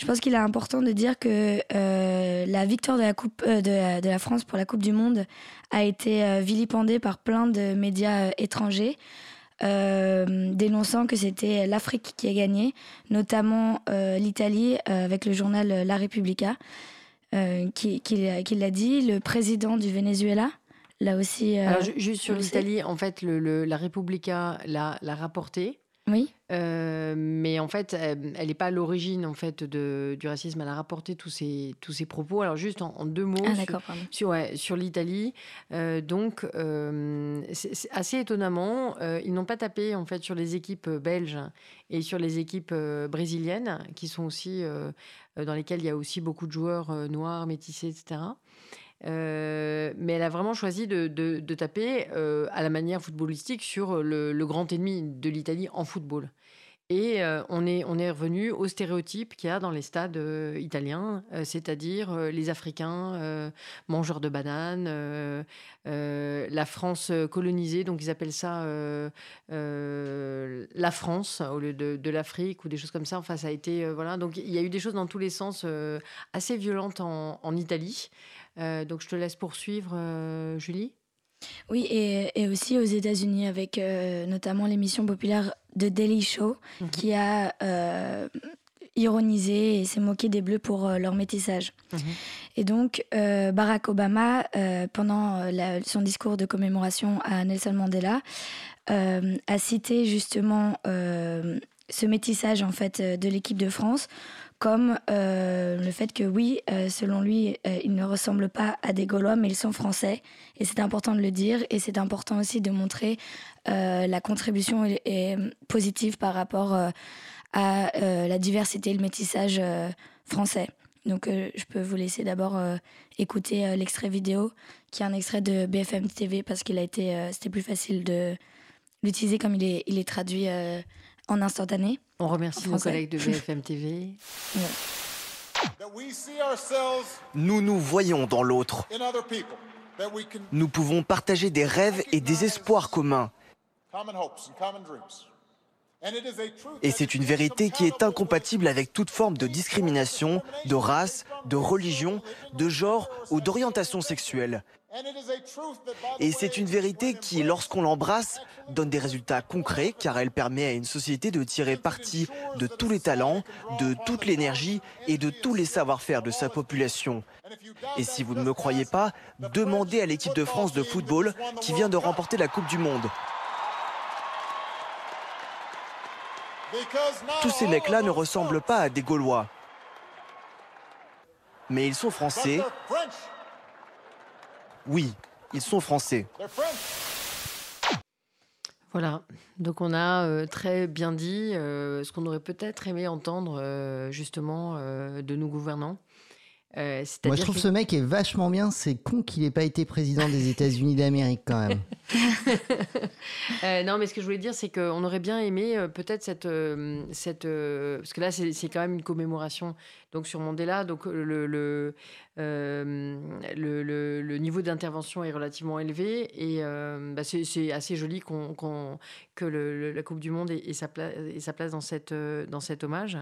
je pense qu'il est important de dire que euh, la victoire de la, coupe, euh, de, la, France pour la Coupe du Monde a été euh, vilipendée par plein de médias étrangers, dénonçant que c'était l'Afrique qui a gagné, notamment l'Italie avec le journal La Repubblica, qui, qui, l'a dit, le président du Venezuela. Là aussi. Alors, juste sur l'Italie, en fait, le, la Repubblica l'a rapporté. Oui. Euh, mais en fait, elle n'est pas à l'origine en fait de, du racisme. Elle a rapporté tous ces tous ces propos. Alors juste en, deux mots ah, sur, ouais, sur l'Italie. Euh, donc euh, c'est assez étonnamment, ils n'ont pas tapé en fait sur les équipes belges et sur les équipes brésiliennes qui sont aussi dans lesquelles il y a aussi beaucoup de joueurs noirs, métissés, etc. Euh, mais elle a vraiment choisi de, taper euh, à la manière footballistique sur le, grand ennemi de l'Italie en football. Et euh, on, est, revenu au stéréotype qu'il y a dans les stades italiens, c'est-à-dire les Africains mangeurs de bananes, la France colonisée, donc ils appellent ça la France au lieu de, l'Afrique ou des choses comme ça. Enfin, ça a été voilà. Donc il y a eu des choses dans tous les sens assez violentes en, en Italie. Euh, donc je te laisse poursuivre, euh, Julie. Oui, et, aussi aux États-Unis, avec euh, notamment l'émission populaire The Daily Show, mhm. qui a ironisé et s'est moqué des Bleus pour leur métissage. Mhm. Et donc, Barack Obama, pendant son discours de commémoration à Nelson Mandela, a cité justement ce métissage en fait de l'équipe de France comme euh, le fait que oui, euh, selon lui, euh, ils ne ressemblent pas à des Gaulois, mais ils sont français. Et c'est important de le dire. Et c'est important aussi de montrer la contribution est, positive par rapport à la diversité et le métissage français. Donc je peux vous laisser d'abord écouter l'extrait vidéo, qui est un extrait de BFM TV, parce qu'il a été, c'était plus facile de l'utiliser comme il est, il est traduit en instantané. On remercie nos collègues de BFM TV. Nous nous voyons dans l'autre. Nous pouvons partager des rêves et des espoirs communs. Et c'est une vérité qui est incompatible avec toute forme de discrimination, de race, de religion, de genre ou d'orientation sexuelle. Et c'est une vérité qui, lorsqu'on l'embrasse, donne des résultats concrets car elle permet à une société de tirer parti de tous les talents, de toute l'énergie et de tous les savoir-faire de sa population. Et si vous ne me croyez pas, demandez à l'équipe de France de football qui vient de remporter la Coupe du Monde. Tous ces mecs-là ne ressemblent pas à des Gaulois. Mais ils sont français oui, ils sont français. Voilà, donc on a euh, très bien dit euh, ce qu'on aurait peut-être aimé entendre euh, justement de nos gouvernants. Euh, Moi, je trouve ce mec est vachement bien. C'est con qu'il n'ait pas été président des États-Unis d'Amérique quand même. Euh, non, mais ce que je voulais dire, c'est qu'on aurait bien aimé euh, peut-être cette, cette parce que là, c'est quand même une commémoration donc sur Mandela. Donc le le, le, le, niveau d'intervention est relativement élevé et bah, c'est assez joli qu'on que la Coupe du Monde ait, sa, place, ait sa place dans cette dans cet hommage.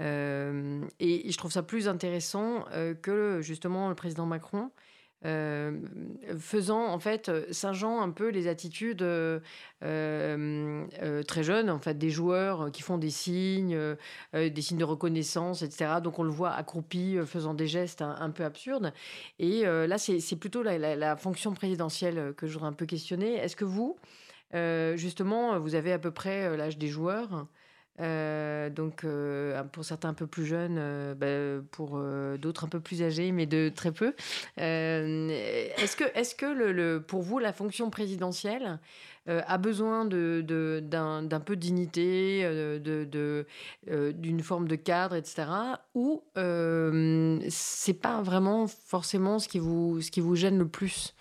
Euh, et, je trouve ça plus intéressant euh, que justement le président Macron. Euh, faisant en fait singeant un peu les attitudes très jeunes en fait des joueurs qui font des signes des signes de reconnaissance etc donc on le voit accroupi faisant des gestes un, peu absurdes. Et là c'est plutôt la, la, fonction présidentielle que je voudrais un peu questionner est-ce que vous justement vous avez à peu près l'âge des joueurs? Donc, pour certains un peu plus jeunes, bah, pour d'autres un peu plus âgés, mais de très peu. est-ce que, est-ce que le, pour vous, la fonction présidentielle a besoin de, d'un, peu de dignité, de, d'une forme de cadre, etc. Ou c'est pas vraiment forcément ce qui vous, ce qui vous gêne le plus?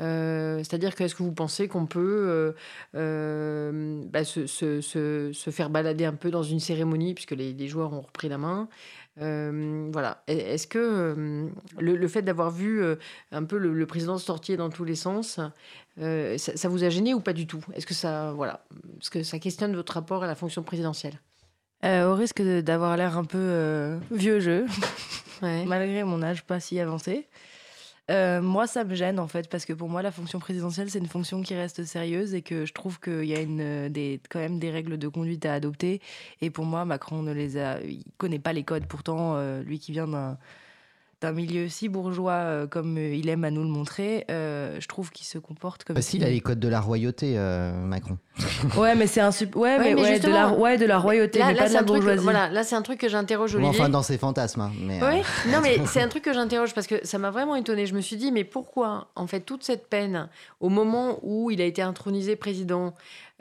Euh, c'est-à-dire que est-ce que vous pensez qu'on peut euh, euh, bah, se, se, se, faire balader un peu dans une cérémonie, puisque les, les joueurs ont repris la main? Voilà. Est-ce que le, fait d'avoir vu un peu le, président sortir dans tous les sens, ça, vous a gêné ou pas du tout? Est-ce que ça, voilà, ce que ça questionne votre rapport à la fonction présidentielle? Au risque d'avoir l'air un peu vieux jeu, malgré mon âge pas si avancé. Euh, moi, ça me gêne en fait, parce que pour moi, la fonction présidentielle, c'est une fonction qui reste sérieuse et que je trouve qu'il y a euh, quand même des règles de conduite à adopter. Et pour moi, Macron ne les a, il connaît pas les codes. Pourtant, euh, lui qui vient d'un d'un milieu si bourgeois euh, comme euh, il aime à nous le montrer, euh, je trouve qu'il se comporte comme. Parce qu'il a les codes de la royauté, Macron. ouais, mais c'est un ouais, mais, ouais, de la, ouais, de la royauté, mais pas de la bourgeoisie. voilà, là c'est un truc que j'interroge Olivier. enfin, dans ses fantasmes. Hein, mais, oui, non, mais c'est un truc que j'interroge parce que ça m'a vraiment étonné. Je me suis dit, mais pourquoi, en fait, toute cette peine au moment où il a été intronisé président,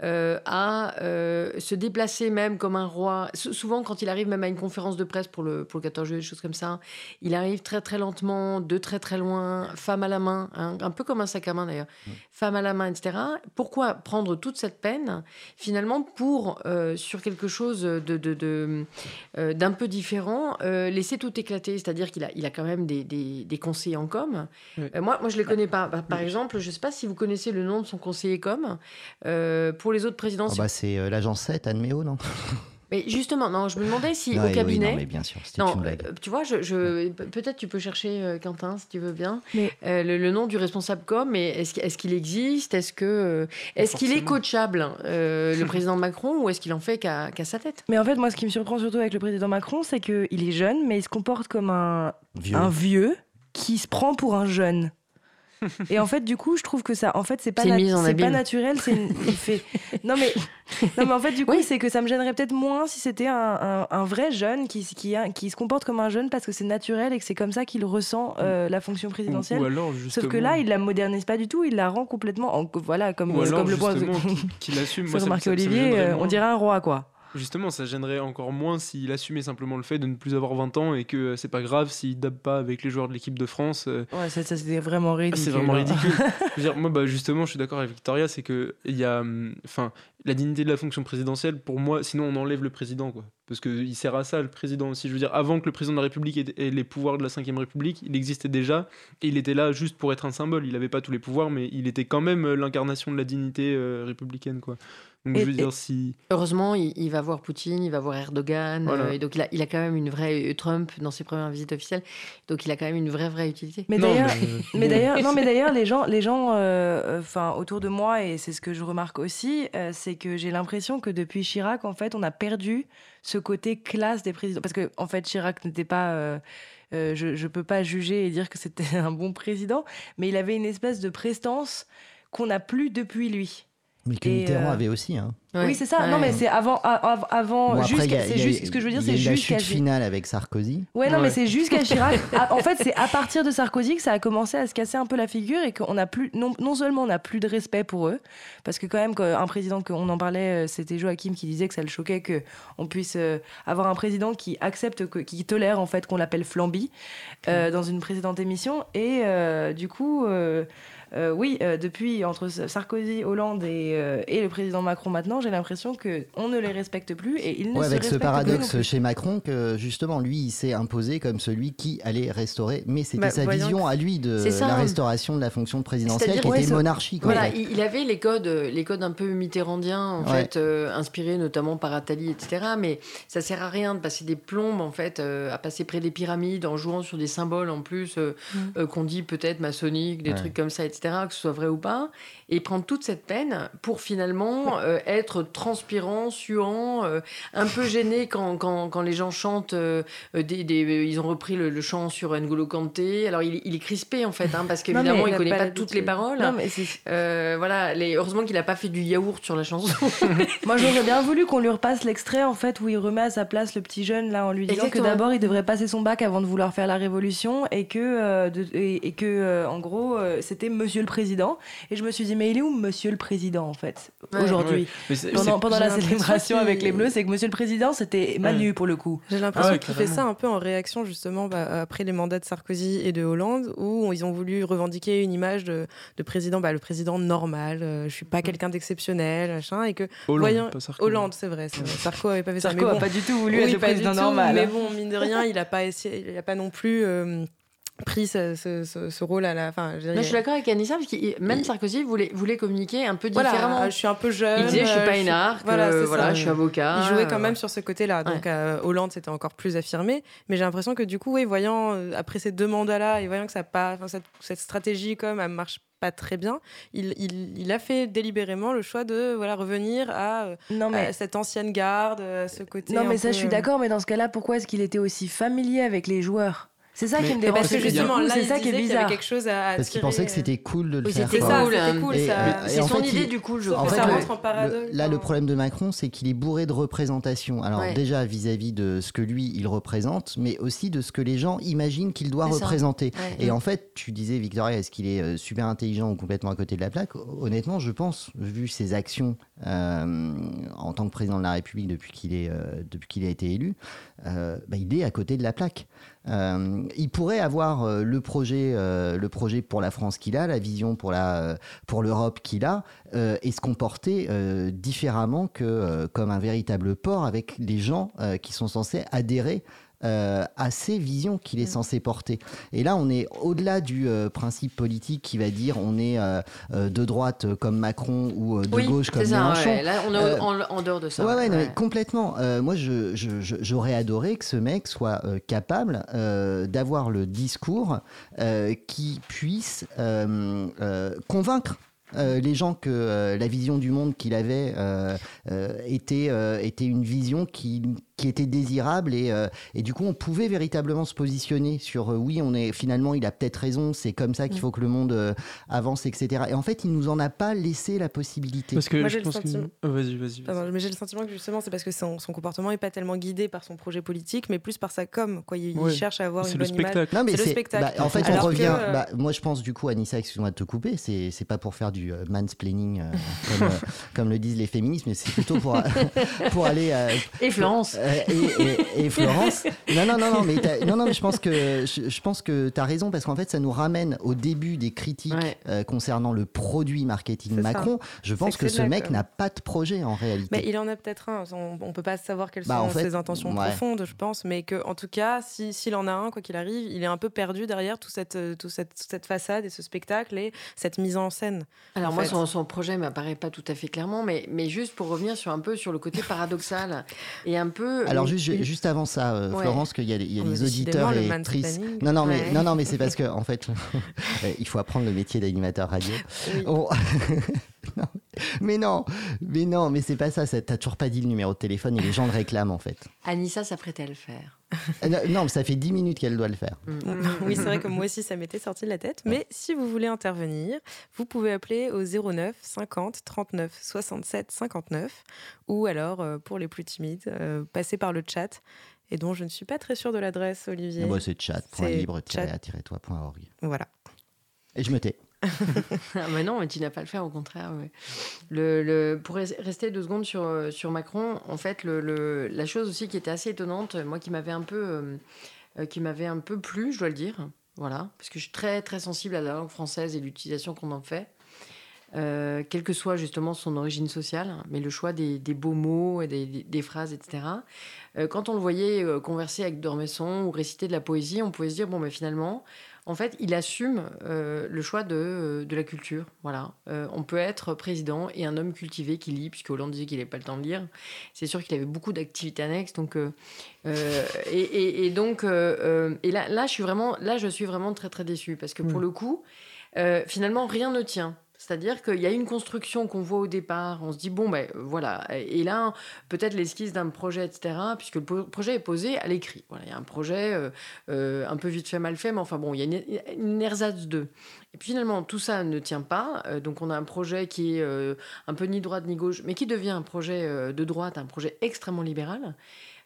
euh, à euh, se déplacer même comme un roi. souvent, quand il arrive même à une conférence de presse pour le, pour le 14 juillet, des choses comme ça, il arrive très très lentement, de très très loin, femme à la main, hein, un peu comme un sac à main d'ailleurs, mmh. femme à la main, etc. Pourquoi prendre toute cette peine finalement pour, euh, sur quelque chose de, de, d'un peu différent, laisser tout éclater? C'est-à-dire qu'il a, il a quand même des, des, conseillers en com. moi, moi, je ne les connais pas. Par exemple, je ne sais pas si vous connaissez le nom de son conseiller com pour les autres présidents. Ah bah c'est euh, l'agence 7, Anne Méo, non mais justement, non, je me demandais si au cabinet. non, mais bien sûr, non, une blague. Euh, tu vois, je, je peut-être tu peux chercher euh, Quentin si tu veux bien mais... le, nom du responsable com. Mais est-ce qu'il existe? Est-ce que est-ce qu'il est coachable le président Macron ou est-ce qu'il en fait qu'à sa tête? Mais en fait, moi, ce qui me surprend surtout avec le président Macron, c'est qu'il est jeune, mais il se comporte comme un un vieux qui se prend pour un jeune. Et en fait, du coup, je trouve que ça, en fait, c'est pas, c'est pas naturel. C'est il fait. Non mais, non mais en fait, du coup, c'est que ça me gênerait peut-être moins si c'était un, un, vrai jeune qui, qui, qui, se comporte comme un jeune parce que c'est naturel et que c'est comme ça qu'il ressent euh, la fonction présidentielle. Sauf que là, il la modernise pas du tout. Il la rend complètement, en, voilà, comme, comme le point qu'il assume. Moi, remarqué Olivier, euh, on dirait un roi, quoi. Justement, ça gênerait encore moins s'il assumait simplement le fait de ne plus avoir 20 ans et que c'est pas grave s'il dabe pas avec les joueurs de l'équipe de France. Euh. Ouais, ça, ça c'est vraiment ridicule. C'est vraiment ridicule. dire, moi, bah, justement, je suis d'accord avec Victoria, c'est que il y a, hum, enfin, la dignité de la fonction présidentielle, pour moi, sinon on enlève le président, quoi. Parce qu'il sert à ça, le président aussi. Je veux dire, avant que le président de la République ait, les pouvoirs de la Ve République, il existait déjà et il était là juste pour être un symbole. Il n'avait pas tous les pouvoirs, mais il était quand même euh, l'incarnation de la dignité euh, républicaine, quoi. Donc, je veux dire, si... Heureusement, il, va voir Poutine, il va voir Erdogan, euh, et donc il a, il a, quand même une vraie Trump dans ses premières visites officielles, donc il a quand même une vraie vraie utilité. Mais d'ailleurs, mais... d'ailleurs, non, mais d'ailleurs, les gens, les gens, enfin autour de moi, et c'est ce que je remarque aussi, c'est que j'ai l'impression que depuis Chirac, en fait, on a perdu ce côté classe des présidents, parce que en fait, Chirac n'était pas euh, euh, je ne peux pas juger et dire que c'était un bon président, mais il avait une espèce de prestance qu'on n'a plus depuis lui. Mais que Mitterrand euh, avait aussi. Hein. Oui, c'est ça. Non, mais c'est avant, avant, c'est juste. Ce que je veux dire, c'est juste. La chute finale avec Sarkozy. Ouais, non, mais c'est jusqu'à Chirac. Ah, en fait, c'est à partir de Sarkozy que ça a commencé à se casser un peu la figure et qu'on a plus. Non, non seulement on n'a plus de respect pour eux, parce que quand même, un président qu'on en parlait, euh, c'était Joachim qui disait que ça le choquait que on puisse euh, avoir un président qui accepte, que, qui tolère en fait qu'on l'appelle Flamby dans une précédente émission et du coup. Euh, oui, euh, depuis entre Sarkozy, Hollande et, euh, et le président Macron maintenant, j'ai l'impression qu'on ne les respecte plus et ils ne ouais, se avec ce paradoxe chez Macron que justement lui il s'est imposé comme celui qui allait restaurer, mais c'était bah, sa vision à lui de la restauration de la fonction présidentielle qui était monarchique. Voilà, il avait les codes, les codes un peu mitterrandiens en fait, inspirés notamment par Attali, etc. Mais ça sert à rien de passer des plombes en fait, à passer près des pyramides en jouant sur des symboles en plus mm. qu'on dit peut-être maçonniques, des trucs comme ça, etc. que ce soit vrai ou pas, et prendre toute cette peine pour finalement euh, être transpirant, suant, euh, un peu gêné quand, quand, quand, les gens chantent. des, des, ils ont repris le, chant sur N'Golo Kanté. Alors il, il, est crispé en fait, hein, parce qu'évidemment il ne connaît pas, toutes les paroles. Non, mais voilà, les, heureusement qu'il n'a pas fait du yaourt sur la chanson. Moi j'aurais bien voulu qu'on lui repasse l'extrait en fait où il remet à sa place le petit jeune là en lui disant que d'abord il devrait passer son bac avant de vouloir faire la révolution et que, et, que en gros c'était Monsieur le Président. Et je me suis dit mais il est où Monsieur le Président en fait aujourd'hui Pendant, pendant la célébration avec les Bleus, c'est que Monsieur le Président c'était Manu pour le coup. J'ai l'impression ah qu'il fait ça un peu en réaction justement bah, après les mandats de Sarkozy et de Hollande où ils ont voulu revendiquer une image de, de président, bah, le président normal. Euh, je suis pas quelqu'un d'exceptionnel, machin, et que Hollande, Hollande, c'est vrai, Sarko avait pas fait ça. Sarko a pas du tout voulu être le président normal. Mais hein. bon, mine de rien, il a pas essayé, il a pas non plus. Euh, pris ce, ce, rôle à la fin. Je, je suis d'accord avec Anissa, parce que même Sarkozy voulait, voulait communiquer un peu différemment. je suis un peu jeune. Il disait, je suis pas une voilà, euh, voilà je suis avocat. Il jouait quand même sur ce côté-là. Donc, Hollande, c'était encore plus affirmé. Mais j'ai l'impression que du coup, oui, voyant, euh, après ces deux mandats-là, et voyant que ça pas, cette, cette, stratégie, comme, elle marche pas très bien, il, il, il, a fait délibérément le choix de voilà, revenir à, euh, non, mais... cette ancienne garde, ce côté. Non, mais ça, je suis d'accord, mais dans ce cas-là, pourquoi est-ce qu'il était aussi familier avec les joueurs? C'est ça qui me dérange. Parce que justement, là, c'est ça qui est bizarre. quelque chose à parce qu'il pensait que c'était cool de le faire. C'était ça, c'était cool. C'est son idée du coup, je en fait, ça rentre en paradoxe. Là, le problème de Macron, c'est qu'il est bourré de représentations. Alors déjà vis-à-vis de ce que lui il représente, mais aussi de ce que les gens imaginent qu'il doit représenter. Et en fait, tu disais Victoria, est-ce qu'il est euh, super intelligent ou complètement à côté de la plaque? Honnêtement, je pense, vu ses actions euh, en tant que président de la République depuis qu'il euh, a été élu, bah, il est à côté de la plaque. Euh, il pourrait avoir euh, le projet, euh, le projet pour la France qu'il a, la vision pour pour l'Europe qu'il a, et se comporter différemment que comme un véritable port avec les gens qui sont censés adhérer euh, à ces visions qu'il est mm. censé porter. Et là, on est au-delà du euh, principe politique qui va dire on est euh, de droite comme Macron ou de gauche comme Mélenchon. Ouais. Là, on est en, dehors de ça. Ouais, ouais, complètement. moi, j'aurais adoré que ce mec soit capable d'avoir le discours qui puisse convaincre euh, les gens que euh, la vision du monde qu'il avait euh, était, était une vision qui, qui était désirable et, et, du coup on pouvait véritablement se positionner sur oui on est finalement il a peut-être raison c'est comme ça qu'il mm. faut que le monde avance etc et en fait il nous en a pas laissé la possibilité. Parce que Moi, je pense sentiment... que... vas-y vas-y mais j'ai le sentiment que justement c'est parce que son, son, comportement est pas tellement guidé par son projet politique mais plus par sa com quoi. Il, cherche à avoir une bonne spectacle. image c'est le spectacle. bah, en fait on revient bah, moi je pense du coup Anissa excuse-moi de te couper c'est pas pour faire du mansplaining, euh, comme, euh, comme, le disent les féministes, mais c'est plutôt pour, pour aller. Euh, et Florence. Et, Florence. Non, non, non, non, mais, non, non, mais je pense que, je, pense que tu as raison, parce qu'en fait, ça nous ramène au début des critiques concernant le produit marketing Macron. Je pense que ce mec n'a pas de projet en réalité. Mais il en a peut-être un. On, ne peut pas savoir quelles bah, sont ses intentions profondes, je pense, mais que en tout cas, s'il si, en a un, quoi qu'il arrive, il est un peu perdu derrière toute cette, tout cette, cette façade et ce spectacle et cette mise en scène. Alors moi, son, son, projet m'apparaît pas tout à fait clairement, mais, mais juste pour revenir sur un peu sur le côté paradoxal et un peu. Alors juste, juste avant ça, euh, Florence, qu'il y a, il y a des auditeurs et actrices. Non non mais non non mais c'est parce que en fait, il faut apprendre le métier d'animateur radio. mais non, mais non, mais c'est pas ça. T'as toujours pas dit le numéro de téléphone et les gens le réclament en fait. Anissa s'apprêtait à le faire. Euh, non, mais ça fait 10 minutes qu'elle doit le faire. Mm. oui, c'est vrai que moi aussi ça m'était sorti de la tête. Mais si vous voulez intervenir, vous pouvez appeler au 09 50 39 67 59 ou alors euh, pour les plus timides, euh, passer par le chat et dont je ne suis pas très sûre de l'adresse, Olivier. Moi, c'est chat.libre-a-toi.org. Voilà. Et je me tais. ah mais non, mais tu n'as pas le faire, au contraire. Le, pour rester deux secondes sur, euh, Macron, en fait, la chose aussi qui était assez étonnante, moi qui m'avait un peu, euh, euh, qui m'avait un peu plu, je dois le dire, voilà, parce que je suis très très sensible à la langue française et l'utilisation qu'on en fait. quelle que soit justement son origine sociale, mais le choix des, beaux mots et des, des, phrases, etc. quand on le voyait converser avec Dormesson ou réciter de la poésie, on pouvait se dire bon, mais finalement, en fait, il assume euh, le choix de, euh, de, la culture. Voilà. Euh, on peut être président et un homme cultivé qui lit, puisque Hollande disait qu'il n'avait pas le temps de lire. C'est sûr qu'il avait beaucoup d'activités annexes. Donc, et, et, donc, et là, là, je suis vraiment, là, je suis vraiment très, très déçue, parce que pour mm. le coup, finalement, rien ne tient. C'est-à-dire qu'il y a une construction qu'on voit au départ, on se dit, bon, ben voilà, et là, peut-être l'esquisse d'un projet, etc., puisque le projet est posé à l'écrit. Voilà, il y a un projet euh, euh, un peu vite fait, mal fait, mais enfin bon, il y a une, ersatz 2. Et puis finalement, tout ça ne tient pas. Euh, donc on a un projet qui est un peu ni droite ni gauche, mais qui devient un projet de droite, un projet extrêmement libéral.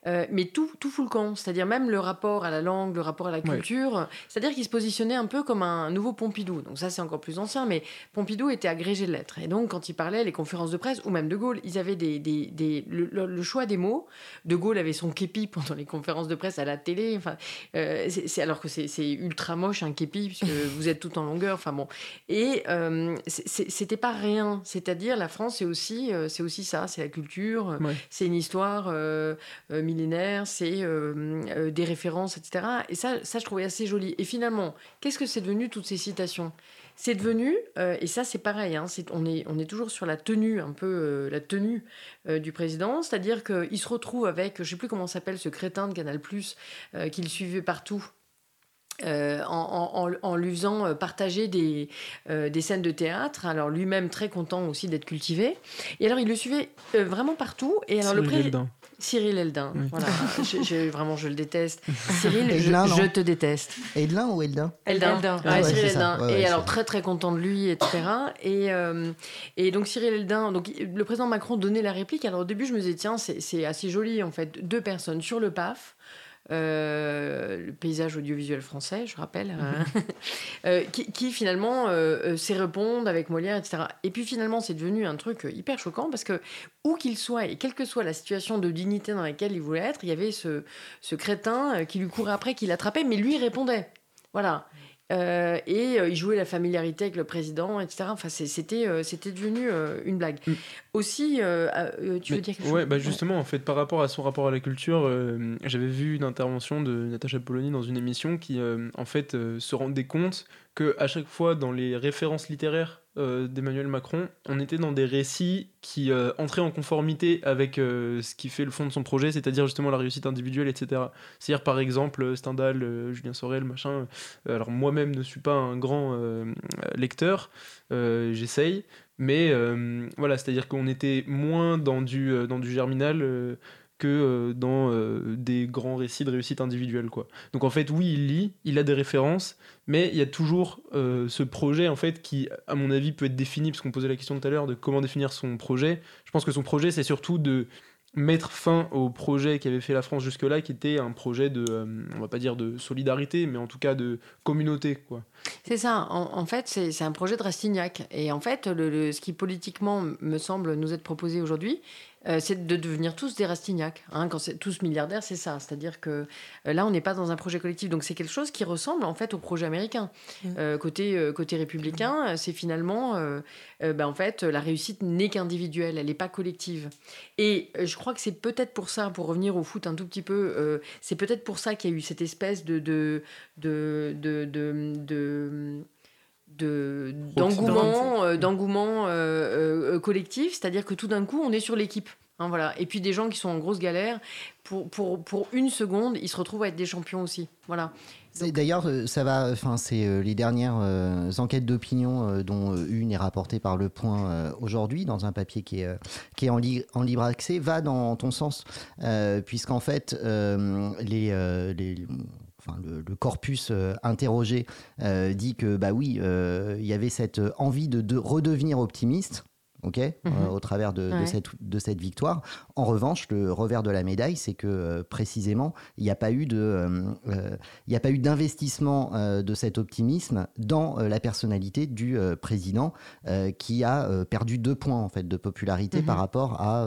Euh, mais tout, tout fout le camp. C'est-à-dire même le rapport à la langue, le rapport à la culture. C'est-à-dire qu'il se positionnait un peu comme un nouveau Pompidou. Donc ça, c'est encore plus ancien, mais Pompidou était agrégé de lettres. Et donc, quand il parlait, les conférences de presse, ou même De Gaulle, ils avaient des, des, des le, choix des mots. De Gaulle avait son képi pendant les conférences de presse à la télé. Enfin, euh, c'est, alors que c'est, ultra moche, un képi, puisque vous êtes tout en longueur. Enfin bon. Et euh, c'était pas rien. C'est-à-dire, la France, c'est aussi, c'est aussi ça. C'est la culture, c'est une histoire millénaire, c'est euh, euh, des références, etc. Et ça, ça, je trouvais assez joli. Et finalement, qu'est-ce que c'est devenu toutes ces citations? C'est devenu, euh, et ça c'est pareil, hein, on, est, on est toujours sur la tenue, un peu la tenue du président, c'est-à-dire qu'il se retrouve avec, je sais plus comment s'appelle ce crétin de Canal ⁇ qu'il suivait partout, euh, en, en, lui faisant partager des, euh, des scènes de théâtre. Alors lui-même très content aussi d'être cultivé. Et alors il le suivait vraiment partout. Et alors le Eldin. Cyril Eldin. Voilà. je, vraiment, je le déteste. Cyril, je, te déteste. Eldin ou Eldin Eldin. Ah Cyril Eldin. et alors très très content de lui, etc. Et, et donc Cyril Eldin, donc le président Macron donnait la réplique. Alors au début, je me disais tiens, c'est assez joli en fait, deux personnes sur le PAF. Euh, le paysage audiovisuel français, je rappelle, hein. mhm. euh, qui, finalement euh, sait répondre avec Molière, etc. Et puis finalement, c'est devenu un truc hyper choquant parce que, où qu'il soit, et quelle que soit la situation de dignité dans laquelle il voulait être, il y avait ce, ce crétin qui lui courait après, qui l'attrapait, mais lui répondait. Voilà. Euh, et euh, il jouait la familiarité avec le président, etc. Enfin, c'était, euh, c'était devenu une blague. Mm. Aussi, tu veux dire quelque ouais, Bah justement, en fait, par rapport à son rapport à la culture, j'avais vu une intervention de Natacha Polony dans une émission qui, en fait, se rendait compte que à chaque fois, dans les références littéraires euh, d'Emmanuel Macron, on était dans des récits qui euh, entraient en conformité avec euh, ce qui fait le fond de son projet, c'est-à-dire justement la réussite individuelle, etc. C'est-à-dire par exemple Stendhal, Julien Sorel, machin. alors moi-même ne suis pas un grand lecteur, j'essaye, mais voilà, c'est-à-dire qu'on était moins dans du, dans du germinal que euh, dans euh, des grands récits de réussite individuelle quoi. Donc en fait oui il lit, il a des références, mais il y a toujours euh, ce projet en fait qui à mon avis peut être défini parce qu'on posait la question tout à l'heure de comment définir son projet. Je pense que son projet c'est surtout de mettre fin au projet qu'avait fait la France jusque-là, qui était un projet de, on va pas dire de solidarité, mais en tout cas de communauté, quoi. C'est ça. En, fait, c'est un projet de Rastignac. Et en fait, le, ce qui politiquement me semble nous être proposé aujourd'hui, euh, c'est de devenir tous des Rastignac. Hein, quand c'est tous milliardaires, c'est ça. C'est-à-dire que euh, là, on n'est pas dans un projet collectif. Donc c'est quelque chose qui ressemble en fait au projet américain. Mmh. Euh, côté, côté républicain, c'est finalement, ben, en fait, la réussite n'est qu'individuelle, elle n'est pas collective. Et je crois que c'est peut-être pour ça, pour revenir au foot un tout petit peu, c'est peut-être pour ça qu'il y a eu cette espèce de, de, de, de d'engouement euh, d'engouement euh, euh, collectif, c'est-à-dire que tout d'un coup, on est sur l'équipe. Hein, voilà. Et puis des gens qui sont en grosse galère, pour, pour, pour, une seconde, ils se retrouvent à être des champions aussi. Voilà. D'ailleurs, ça va. Enfin, c'est les dernières enquêtes d'opinion dont une est rapportée par Le Point aujourd'hui dans un papier qui est qui est en, en libre accès va dans ton sens, puisqu'en fait les, les le, corpus euh, interrogé euh, dit que bah oui, euh, il y avait cette envie de redevenir optimiste ok, euh, mhm. au travers de, cette, de, cette, victoire. En revanche, le revers de la médaille, c'est que euh, précisément, il n'y a pas eu de, euh, il a pas eu d'investissement de cet optimisme dans la personnalité du président, qui a perdu deux points en fait de popularité par mhm. rapport à,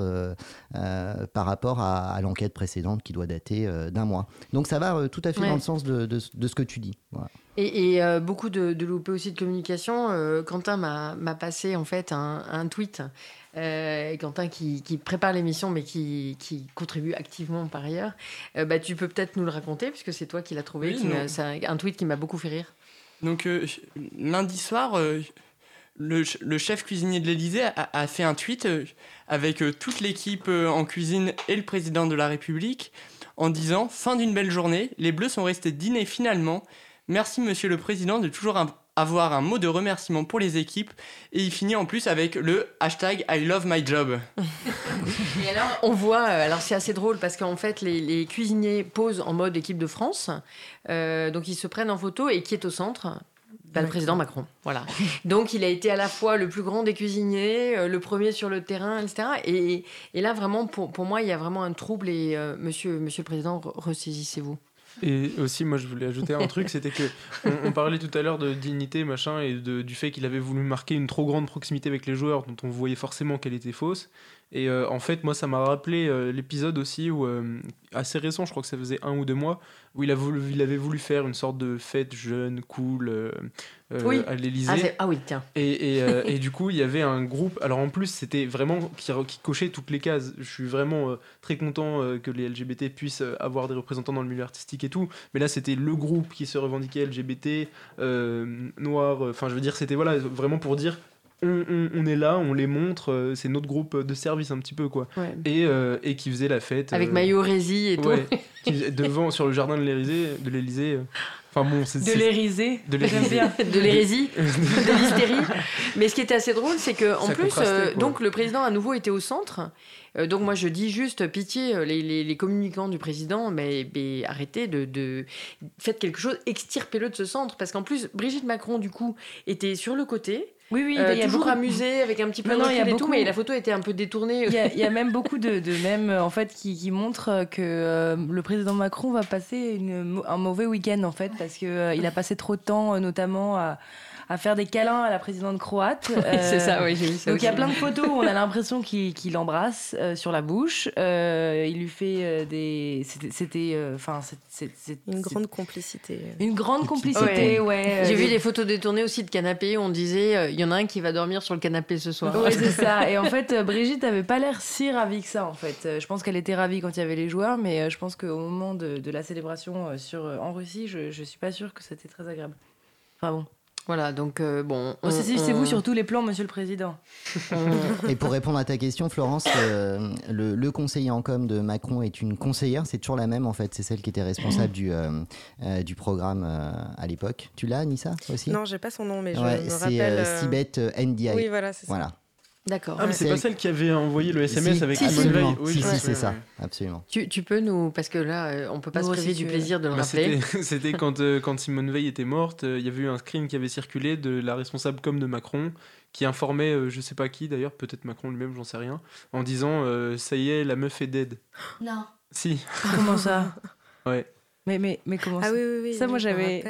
par rapport à, l'enquête précédente qui doit dater d'un mois. Donc ça va tout à fait dans le sens de, de, ce que tu dis. Voilà. Et, euh, beaucoup de, de loupés aussi de communication. Euh, Quentin m'a passé en fait un, tweet. Euh, Quentin qui, prépare l'émission mais qui, contribue activement par ailleurs. bah, tu peux peut-être nous le raconter puisque c'est toi qui l'as trouvé. c'est un, tweet qui m'a beaucoup fait rire. Donc lundi soir, le, chef cuisinier de l'Elysée a, a, fait un tweet avec toute l'équipe en cuisine et le président de la République en disant Fin d'une belle journée, les Bleus sont restés dîner finalement. Merci, Monsieur le Président, de toujours avoir un mot de remerciement pour les équipes et il finit en plus avec le hashtag I love my job. et alors, on voit, euh, alors c'est assez drôle parce qu'en fait, les, cuisiniers posent en mode équipe de France, euh, donc ils se prennent en photo et qui est au centre? Bah, le président Macron, voilà. Donc il a été à la fois le plus grand des cuisiniers, euh, le premier sur le terrain, etc. Et, et là vraiment, pour, pour, moi, il y a vraiment un trouble. Et monsieur, monsieur le président, ressaisissez-vous. Et aussi, moi, je voulais ajouter un truc, c'était que on, parlait tout à l'heure de dignité, machin, et du fait qu'il avait voulu marquer une trop grande proximité avec les joueurs, dont on voyait forcément qu'elle était fausse. Et euh, en fait, moi, ça m'a rappelé euh, l'épisode aussi où, euh, assez récent, je crois que ça faisait un ou deux mois, où il, a voulu, il avait voulu faire une sorte de fête jeune, cool, à l'Elysée. Ah, ah, oui, tiens. Et, et, du coup, il y avait un groupe. Alors en plus, c'était vraiment qui, qui, cochait toutes les cases. Je suis vraiment très content que les LGBT puissent avoir des représentants dans le milieu artistique et tout. Mais là, c'était le groupe qui se revendiquait LGBT, noir. Enfin, je veux dire, c'était voilà, vraiment pour dire on, est là, on les montre, euh, c'est notre groupe de service un petit peu quoi. Et, euh, et qui faisait la fête. Avec euh, maillot Rési et tout. devant sur le jardin de l'Élysée, de l'Élysée. Enfin bon, c'est de l'hérisée. De de l'hérésie, de l'hystérie. Mais ce qui était assez drôle, c'est que en plus, donc le président à nouveau était au centre. donc moi je dis juste pitié, les, les, communicants du président, mais, arrêtez de, de, faites quelque chose, extirpez-le de ce centre, parce qu'en plus Brigitte Macron du coup était sur le côté. Oui, oui, euh, il y a toujours amusé avec un petit peu de et tout, mais la photo était un peu détournée. Il y, a, même beaucoup de, de mèmes en fait qui, qui montrent que euh, le président Macron va passer une, un mauvais week-end en fait parce que euh, il a passé trop de temps, notamment à à faire des câlins à la présidente croate. c'est ça, oui, j'ai vu ça. Donc il y a plein de photos où on a l'impression qu'il l'embrasse euh, sur la bouche. Euh, il lui fait euh, des. C'était. Enfin, c'est une grande complicité. Une grande complicité, ouais. J'ai vu des photos détournées aussi de canapé où on disait il y en a un qui va dormir sur le canapé ce soir. Oui, c'est ça. Et en fait, Brigitte n'avait pas l'air si ravie que ça, en fait. Je pense qu'elle était ravie quand il y avait les joueurs, mais je pense qu'au moment de, de, la célébration sur, en Russie, je, je suis pas sûre que c'était très agréable. Enfin bon. Voilà, donc euh, bon. C'est vous sur tous les plans, monsieur le président. Et pour répondre à ta question, Florence, euh, le, conseiller en com de Macron est une conseillère, c'est toujours la même en fait, c'est celle qui était responsable du, euh, du programme à l'époque. Tu l'as, Nissa aussi? Non, j'ai pas son nom, mais je me rappelle. C'est Sibeth Ndi. Oui, voilà, c'est ça. D'accord. Ah, mais c'est pas celle qui avait envoyé le SMS avec Simone Veil. Oui, si, c'est ça, absolument. Tu, tu, peux nous. Parce que là, euh, on peut pas se priver du plaisir de le bah, rappeler. C'était quand, euh, quand Simone Veil était morte, euh, il y avait eu un screen qui avait circulé de la responsable comme de Macron, qui informait, je sais pas qui d'ailleurs, peut-être Macron lui-même, j'en sais rien, en disant Ça y est, la meuf est dead. Non. Si. Comment ça? Ouais. Mais, mais, mais comment ah ça oui, oui, oui, Ça, moi, j'avais.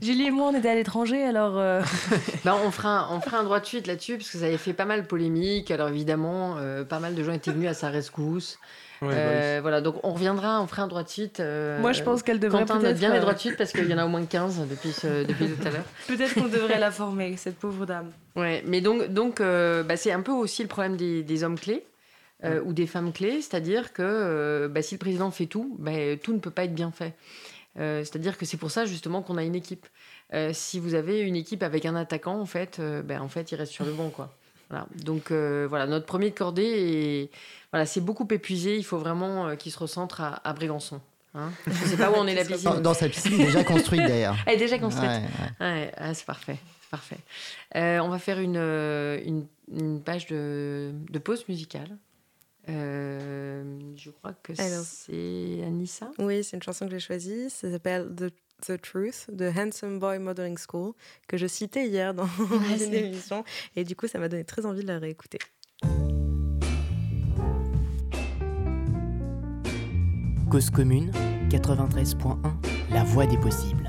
Julie et moi, on était à l'étranger, alors. Euh, bah, on, fera un, on fera un droit de suite là-dessus, parce que ça avait fait pas mal polémique. Alors, évidemment, euh, pas mal de gens étaient venus à sa rescousse. Euh, voilà, donc on reviendra, on fera un droit de suite. moi, je pense qu'elle devrait. Quentin note bien les droits de suite, parce qu'il y en a au moins 15 depuis, depuis tout à l'heure. peut-être qu'on devrait la former, cette pauvre dame. Ouais, mais donc, donc bah, c'est un peu aussi le problème des, des hommes clés. Euh, ou des femmes clés, c'est-à-dire que euh, bah, si le président fait tout, bah, tout ne peut pas être bien fait. Euh, c'est-à-dire que c'est pour ça justement qu'on a une équipe. si vous avez une équipe avec un attaquant, en fait, bah, en fait, il reste sur le banc, quoi. Voilà. Donc voilà, notre premier de cordée, voilà, c'est beaucoup épuisé. Il faut vraiment qu'il se recentre à, à Brégançon. Hein Je ne sais pas où on est la piscine. Dans, sa piscine déjà construite d'ailleurs. Elle est déjà construite. Ah, c'est parfait. parfait. on va faire une, une, une page de, de pause musicale. Euh, je crois que c'est Anissa. Oui, c'est une chanson que j'ai choisie. Ça s'appelle The, The, Truth de Handsome Boy Modeling School, que je citais hier dans une émission. Et du coup, ça m'a donné très envie de la réécouter. Cause commune 93.1 La voix des possibles.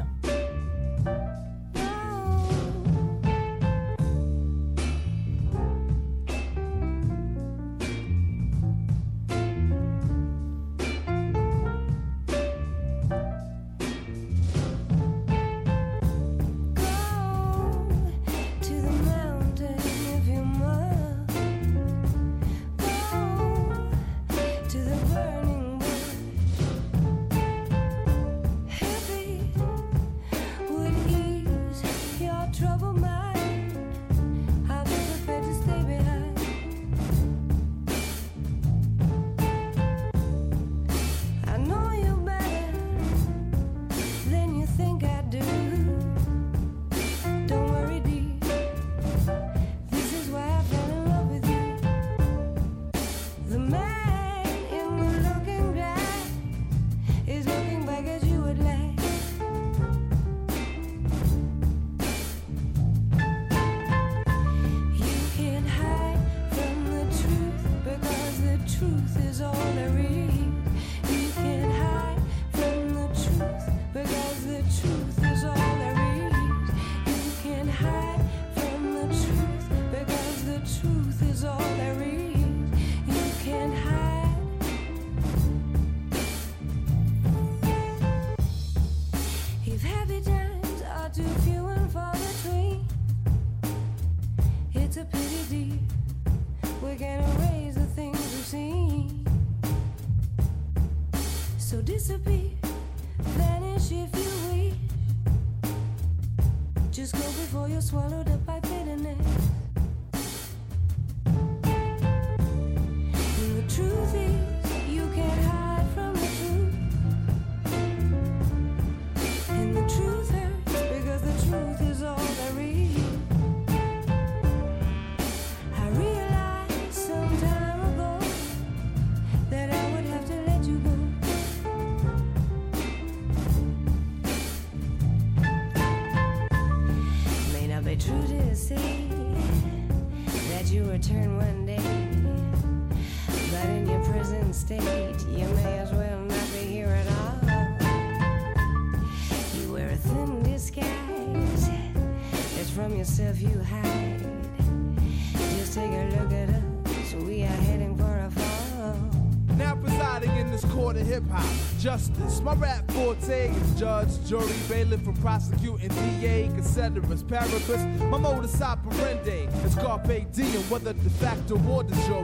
Prosecuting DA, considerus, paraphrase. My modus operandi is carpe diem, whether de facto or de jure.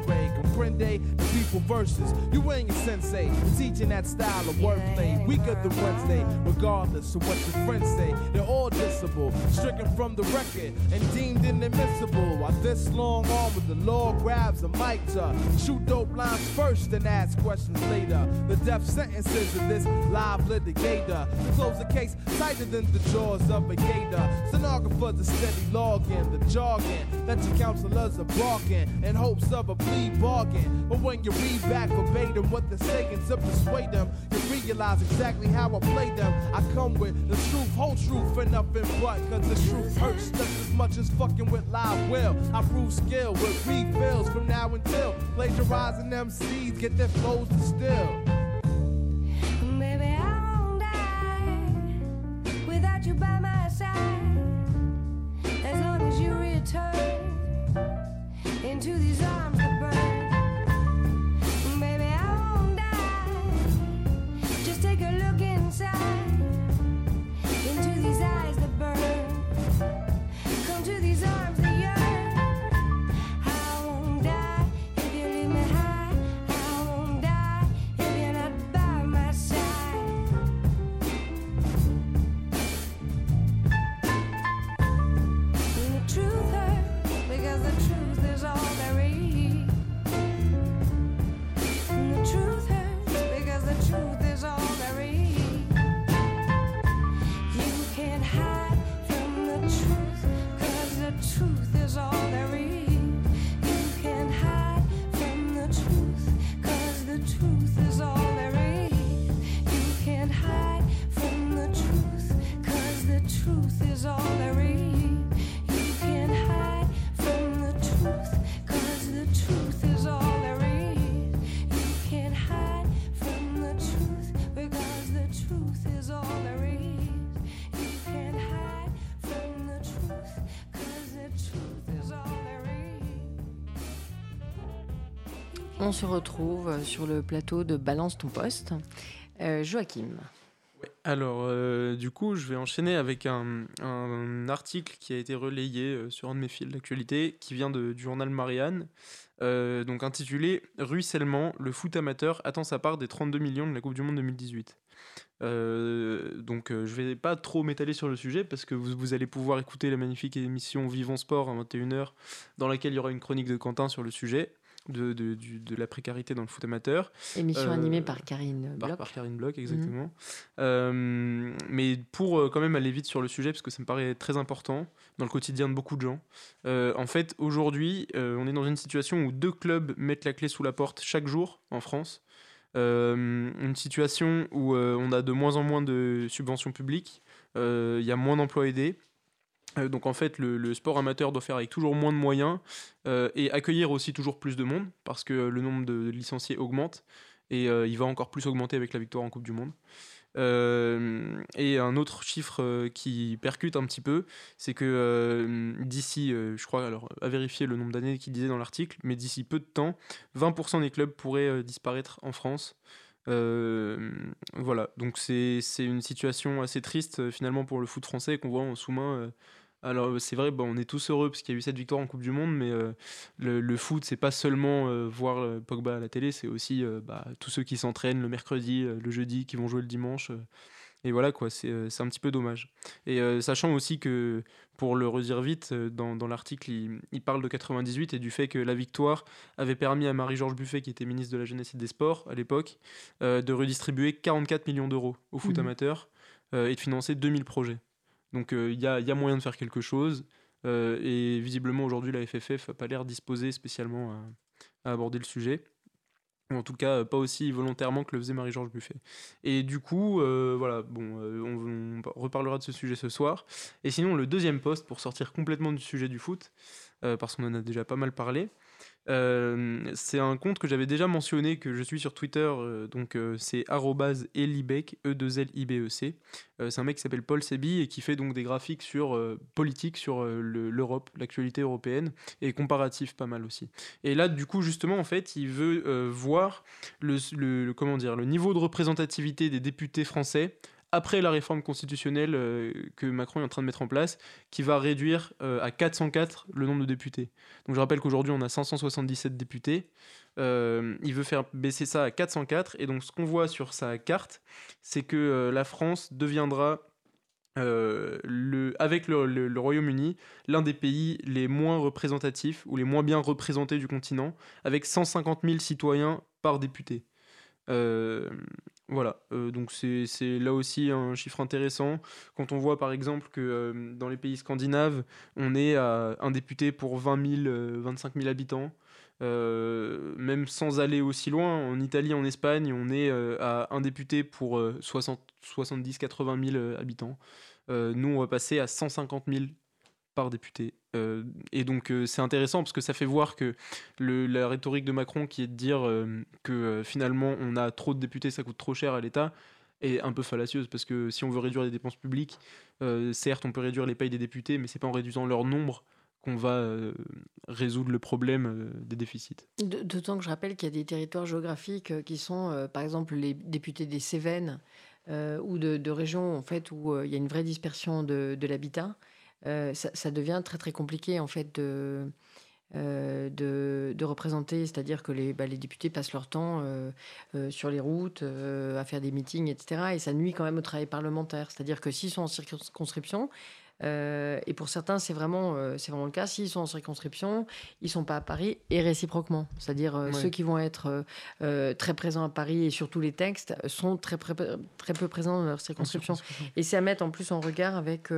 The versus you ain't your sensei. Teaching that style of wordplay, weaker than Wednesday, regardless of what your friends say. They're all dissable, stricken from the record and deemed inadmissible. While this long arm with the law grabs a mic to shoot dope lines first and ask questions later. The death sentences of this live litigator. To close the case tighter than the jaws of a gator. Stenographers are steady logging the jargon that your counselors are barking in hopes of a plea bargain. But when you read back verbatim what they're saying to persuade them, you realize exactly how I play them. I come with the truth, whole truth, and nothing but. Cause the truth hurts just as much as fucking with live will. I prove skill with refills from now until plagiarizing MCs get their flows distilled. On se retrouve sur le plateau de Balance ton poste. Euh, Joachim. Alors, euh, du coup, je vais enchaîner avec un, article qui a été relayé euh, sur un de mes fils d'actualité, qui vient du journal Marianne, euh, donc intitulé Ruissellement, le foot amateur attend sa part des 32 millions de la Coupe du Monde 2018. Euh, donc, euh, je vais pas trop m'étaler sur le sujet parce que vous, vous allez pouvoir écouter la magnifique émission Vivons Sport à 21h, dans laquelle il y aura une chronique de Quentin sur le sujet. De, de, du- de la précarité dans le foot amateur. Émission Euh, animée par Karine par, Bloch. par Karine Bloch, exactement. Euh, mais pour euh, quand même aller vite sur le sujet, parce que ça me paraît très important dans le quotidien de beaucoup de gens. euh, en fait, aujourd'hui, on est dans une situation où deux clubs mettent la clé sous la porte chaque jour en France. Une situation où on a de moins en moins de subventions publiques, il y a moins d'emplois aidés. Euh, donc en fait, le, sport amateur doit faire avec toujours moins de moyens euh, et accueillir aussi toujours plus de monde parce que le nombre de licenciés augmente et euh, il va encore plus augmenter avec la victoire en Coupe du Monde. Et un autre chiffre qui percute un petit peu, c'est que d'ici, je crois, alors à vérifier le nombre d'années qu'il disait dans l'article, mais d'ici peu de temps, 20% des clubs pourraient disparaître en France. Voilà, donc c'est une situation assez triste finalement pour le foot français qu'on voit en sous-main Alors c'est vrai, on est tous heureux parce qu'il y a eu cette victoire en Coupe du Monde, mais le, le, foot, c'est pas seulement voir Pogba à la télé, c'est aussi bah, tous ceux qui s'entraînent le mercredi, le jeudi, qui vont jouer le dimanche. Et voilà, quoi, c'est euh, un petit peu dommage. Et euh, sachant aussi que, pour le redire vite, euh, dans, dans l'article, il, il, parle de 98 et du fait que la victoire avait permis à Marie-Georges Buffet, qui était ministre de la Jeunesse et des Sports à l'époque, de redistribuer 44 millions d'euros au foot mmh. amateur et de financer 2000 projets. Donc il y a, moyen de faire quelque chose. et visiblement, aujourd'hui, la FFF n'a pas l'air disposée spécialement à, aborder le sujet en tout cas pas aussi volontairement que le faisait Marie-Georges Buffet. Et du coup, euh, voilà, bon, euh, on, reparlera de ce sujet ce soir. Et sinon, le deuxième poste, pour sortir complètement du sujet du foot, euh, parce qu'on en a déjà pas mal parlé, euh, c'est un compte que j'avais déjà mentionné, que je suis sur Twitter, euh, donc euh, c'est @elibec e 2 l i b e c. c'est un mec qui s'appelle Paul Sebi et qui fait donc des graphiques sur politique sur l'Europe, l'actualité européenne et comparatif pas mal aussi. Et là, du coup, justement, en fait, il veut voir le, comment dire le niveau de représentativité des députés français après la réforme constitutionnelle euh, que Macron est en train de mettre en place, qui va réduire euh, à 404 le nombre de députés. Donc je rappelle qu'aujourd'hui on a 577 députés. Euh, il veut faire baisser ça à 404. Et donc ce qu'on voit sur sa carte, c'est que la France deviendra le, avec le, le Royaume-Uni, l'un des pays les moins représentatifs ou les moins bien représentés du continent, avec 150 000 citoyens par député. Euh, voilà, euh, donc c'est là aussi un chiffre intéressant. Quand on voit par exemple que euh, dans les pays scandinaves, on est à un député pour 20 000, 25 000 habitants, même sans aller aussi loin, en Italie, en Espagne, on est à un député pour 70, 80 000 habitants. nous, on va passer à 150 000 par député. Euh, et donc euh, c'est intéressant parce que ça fait voir que la rhétorique de Macron qui est de dire euh, que finalement on a trop de députés, ça coûte trop cher à l'État, est un peu fallacieuse parce que si on veut réduire les dépenses publiques, certes on peut réduire les payes des députés, mais c'est pas en réduisant leur nombre qu'on va résoudre le problème des déficits. D'autant que je rappelle qu'il y a des territoires géographiques qui sont, par exemple, les députés des Cévennes ou de, régions en fait où il y a une vraie dispersion de, de l'habitat. Euh, ça, devient très très compliqué en fait de, euh, de, représenter, c'est-à-dire que les, bah, les, députés passent leur temps euh, sur les routes à faire des meetings, etc. Et ça nuit quand même au travail parlementaire. C'est-à-dire que s'ils sont en circonscription, euh, et pour certains, c'est vraiment, euh, c'est vraiment le cas. S'ils sont en circonscription, ils sont pas à Paris et réciproquement. C'est-à-dire euh, ceux qui vont être très présents à Paris et sur tous les textes sont très, très peu présents dans leur circonscription. Et c'est à mettre en plus en regard avec bah,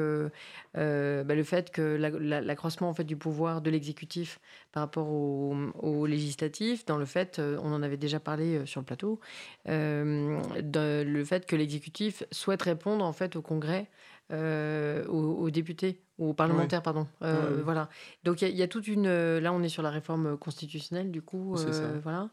le fait que l'accroissement en fait du pouvoir de l'exécutif par rapport au, au, législatif, dans le fait, on en avait déjà parlé sur le plateau, le fait que l'exécutif souhaite répondre en fait au Congrès euh, aux, députés, aux parlementaires, pardon. Euh, voilà. Donc il y, a toute une. Euh, là, on est sur la réforme constitutionnelle, du coup, voilà,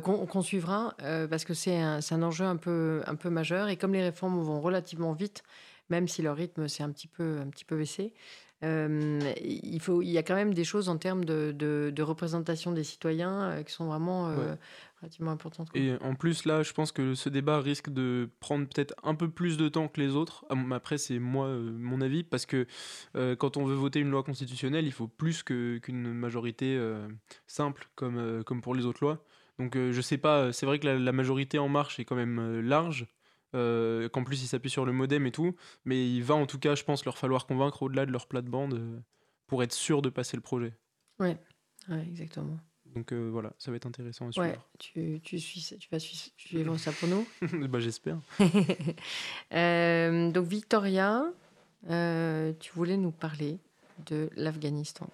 qu'on suivra parce que c'est un, un, enjeu un peu, un peu majeur. Et comme les réformes vont relativement vite, même si leur rythme s'est un petit peu, un petit peu baissé. il, faut, il y a quand même des choses en termes de, de, représentation des citoyens qui sont vraiment importante. Et en plus, là, je pense que ce débat risque de prendre peut-être un peu plus de temps que les autres. Après, c'est moi, euh, mon avis, parce que euh, quand on veut voter une loi constitutionnelle, il faut plus qu'une majorité euh, simple, comme, comme pour les autres lois. Donc, je sais pas, c'est vrai que la, majorité en marche est quand même large. qu'en plus ils s'appuient sur le modem et tout, mais il va en tout cas, je pense, leur falloir convaincre au-delà de leur plate-bande pour être sûr de passer le projet. Ouais, ouais exactement. Donc euh, voilà, ça va être intéressant à suivre. Ouais, tu, tu, suis, tu vas suivre ça pour nous bah, J'espère. euh, donc Victoria, euh, tu voulais nous parler de l'Afghanistan.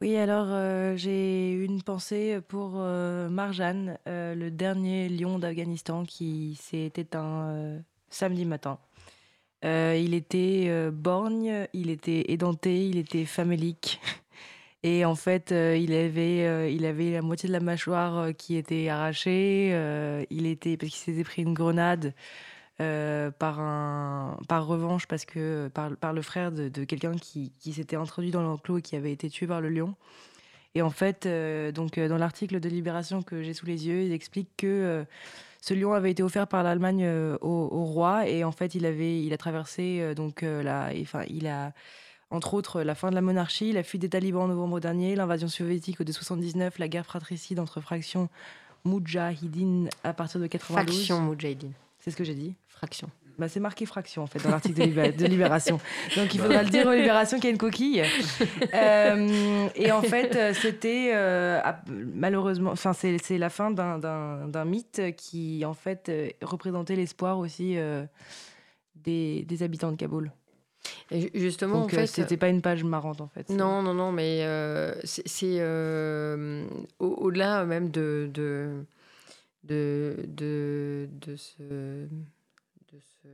Oui, alors euh, j'ai une pensée pour Marjan, le dernier lion d'Afghanistan qui s'est éteint samedi matin. il était borgne, il était édenté, il était famélique. Et en fait, euh, il, avait, euh, il avait la moitié de la mâchoire euh, qui était arrachée. il était, parce qu'il s'était pris une grenade par, un, par revanche, parce que, par, le frère de, de quelqu'un qui, qui s'était introduit dans l'enclos et qui avait été tué par le lion. Et en fait, donc, dans l'article de Libération que j'ai sous les yeux, il explique que ce lion avait été offert par l'Allemagne au, au, roi et en fait, il, avait, il a traversé donc, la, enfin, il a entre autres la fin de la monarchie, la fuite des talibans en novembre dernier, l'invasion soviétique de 79, la guerre fratricide entre fractions Moudjahidine à partir de 92. Faction Moudjahidine. C'est ce que j'ai dit Fraction. Bah, c'est marqué fraction en fait dans l'article de, Libé- de Libération. Donc il faudra le dire aux Libération qu'il y a une coquille. Euh, et en fait, c'était euh, malheureusement, enfin c'est la fin d'un- mythe qui en fait euh, représentait l'espoir aussi euh, des, des habitants de Kaboul. Et ju- justement, Donc en euh, fait, c'était pas une page marrante en fait. Non, non, non, mais euh, c'est euh, au- au-delà même de, de, de, de, de ce, de, ce,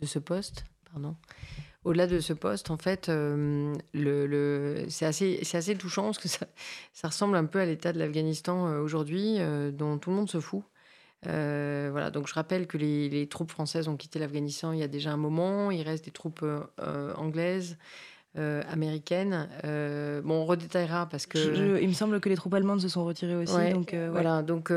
de ce poste, pardon. Au-delà de ce poste, en fait, euh, le, le, c'est assez, assez touchant parce que ça, ça ressemble un peu à l'état de l'Afghanistan aujourd'hui, dont tout le monde se fout. Euh, voilà, donc je rappelle que les, les troupes françaises ont quitté l'Afghanistan il y a déjà un moment. Il reste des troupes euh, anglaises, euh, américaines. Bon, on redétaillera parce que. Je- je- il me semble que les troupes allemandes se sont retirées aussi. Ouais, donc, ouais. Voilà, donc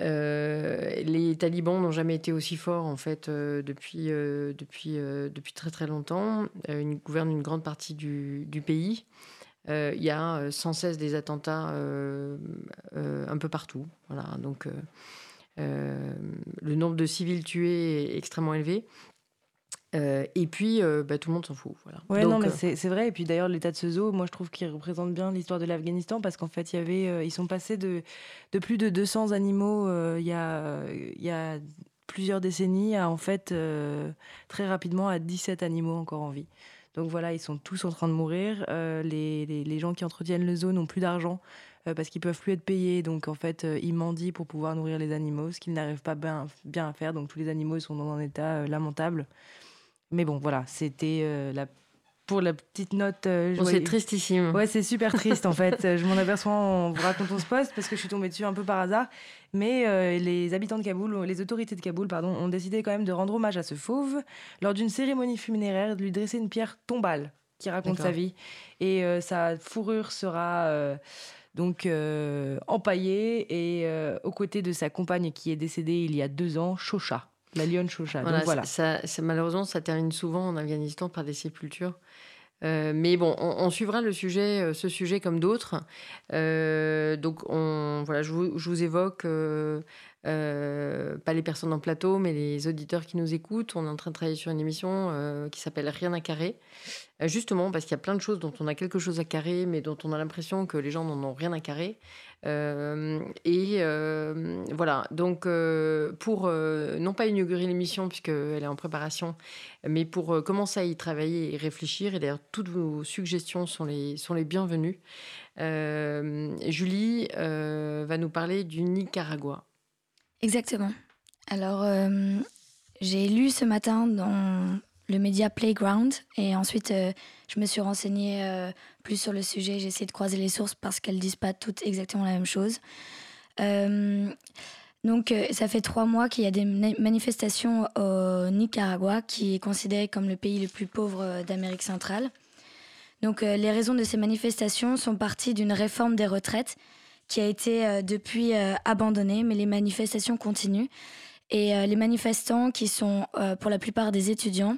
les talibans n'ont jamais été aussi forts en fait depuis, depuis, depuis très très longtemps. Ils gouvernent une grande partie du, du pays. Euh, Il y a sans cesse des attentats euh, euh, un peu partout. Voilà, donc le nombre de civils tués est extrêmement élevé. Euh, et puis, euh, bah, tout le monde s'en fout. Voilà. Ouais, Donc, non, mais euh, c'est vrai. Et puis d'ailleurs, l'état de ce zoo, moi, je trouve qu'il représente bien l'histoire de l'Afghanistan parce qu'en fait, il y avait, euh, ils sont passés de, de plus de 200 animaux euh, il y, a, il y a plusieurs décennies à en fait euh, très rapidement à 17 animaux encore en vie. Donc voilà, ils sont tous en train de mourir. Euh, les, les, les gens qui entretiennent le zoo n'ont plus d'argent euh, parce qu'ils peuvent plus être payés. Donc en fait, euh, ils mendient pour pouvoir nourrir les animaux, ce qu'ils n'arrivent pas bien, bien à faire. Donc tous les animaux ils sont dans un état euh, lamentable. Mais bon, voilà, c'était euh, la pour la petite note. euh, Bon, c'est tristissime. Ouais, c'est super triste en fait. Euh, Je m'en aperçois en vous racontant ce poste parce que je suis tombée dessus un peu par hasard. Mais euh, les habitants de Kaboul, les autorités de Kaboul, pardon, ont décidé quand même de rendre hommage à ce fauve lors d'une cérémonie funéraire, de lui dresser une pierre tombale qui raconte sa vie. Et euh, sa fourrure sera euh, donc euh, empaillée et euh, aux côtés de sa compagne qui est décédée il y a deux ans, Shosha, la lionne Shosha. Voilà, donc voilà. ça, ça- malheureusement, ça termine souvent en Afghanistan par des sépultures. Euh, mais bon, on, on suivra le sujet, euh, ce sujet comme d'autres. Donc, on, voilà, je vous, je vous évoque, euh, pas les personnes en plateau, mais les auditeurs qui nous écoutent. On est en train de travailler sur une émission euh, qui s'appelle Rien à carrer. Euh, justement, parce qu'il y a plein de choses dont on a quelque chose à carrer, mais dont on a l'impression que les gens n'en ont rien à carrer. Et voilà, donc pour non pas inaugurer l'émission puisqu'elle est en préparation, mais pour commencer à y travailler et réfléchir, et d'ailleurs toutes vos suggestions sont les, sont les bienvenues, Julie va nous parler du Nicaragua. Exactement. Alors, euh, j'ai lu ce matin dans le média Playground et ensuite euh, je me suis renseignée euh, plus sur le sujet. J'ai essayé de croiser les sources parce qu'elles disent pas toutes exactement la même chose. Donc, ça fait trois mois qu'il y a des mani- manifestations au Nicaragua, qui est considéré comme le pays le plus pauvre d'Amérique centrale. Donc, les raisons de ces manifestations sont parties d'une réforme des retraites qui a été euh, depuis euh, abandonnée, mais les manifestations continuent. Et euh, les manifestants, qui sont pour la plupart des étudiants,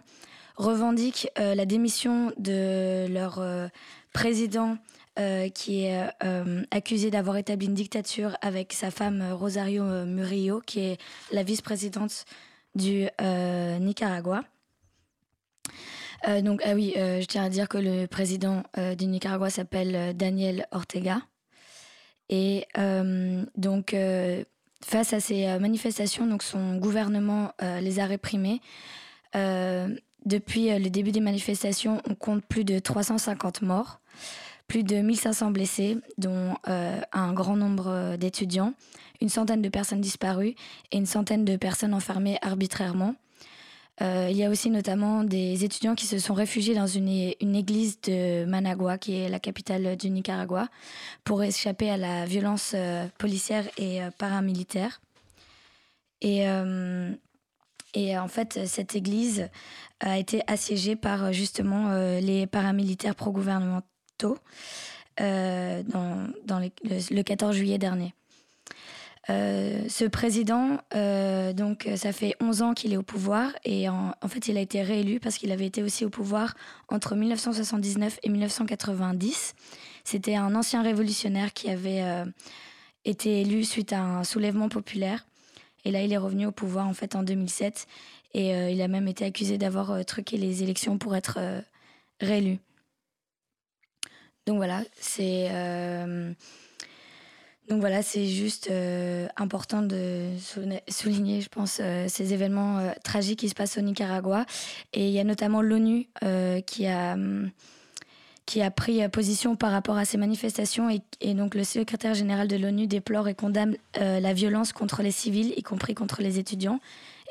revendiquent la démission de leur président qui est accusé d'avoir établi une dictature avec sa femme Rosario Murillo, qui est la vice-présidente du Nicaragua. Donc, ah oui, je tiens à dire que le président du Nicaragua s'appelle Daniel Ortega. Et euh, donc, euh, face à ces euh, manifestations, son gouvernement les a réprimées. Depuis le début des manifestations, on compte plus de 350 morts, plus de 1500 blessés, dont un grand nombre d'étudiants, une centaine de personnes disparues et une centaine de personnes enfermées arbitrairement. Euh, il y a aussi notamment des étudiants qui se sont réfugiés dans une, église de Managua, qui est la capitale du Nicaragua, pour échapper à la violence euh, policière et euh, paramilitaire. Et, en fait, cette église a été assiégée par justement les paramilitaires pro-gouvernementaux le, le 14 juillet dernier. Ce président, donc ça fait 11 ans qu'il est au pouvoir et en, fait il a été réélu parce qu'il avait été aussi au pouvoir entre 1979 et 1990. C'était un ancien révolutionnaire qui avait été élu suite à un soulèvement populaire. Et là, il est revenu au pouvoir en fait en 2007 et euh, il a même été accusé d'avoir euh, truqué les élections pour être euh, réélu. Donc voilà, c'est donc voilà, c'est juste important de souligner, je pense, ces événements tragiques qui se passent au Nicaragua. Et il y a notamment l'ONU qui a qui a pris position par rapport à ces manifestations et, donc le secrétaire général de l'ONU déplore et condamne la violence contre les civils, y compris contre les étudiants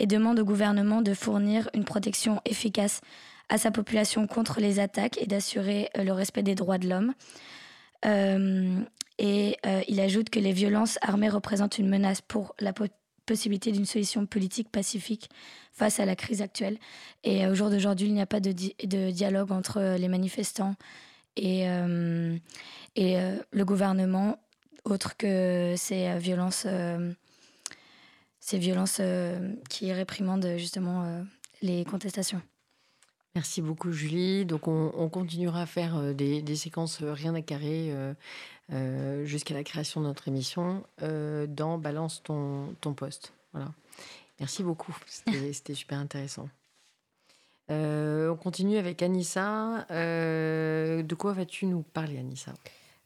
et demande au gouvernement de fournir une protection efficace à sa population contre les attaques et d'assurer euh, le respect des droits de l'homme. Euh, et euh, il ajoute que les violences armées représentent une menace pour la possibilité d'une solution politique pacifique face à la crise actuelle. Et au jour d'aujourd'hui, il n'y a pas de, dialogue entre les manifestants et, le gouvernement, autre que ces violences ces violences euh, qui réprimandent justement euh, les contestations. Merci beaucoup Julie. Donc on, continuera à faire euh, des, séquences rien à carrer jusqu'à la création de notre émission dans Balance ton, ton poste. Voilà. Merci beaucoup. C'était super intéressant. on continue avec Anissa. de quoi vas-tu nous parler Anissa?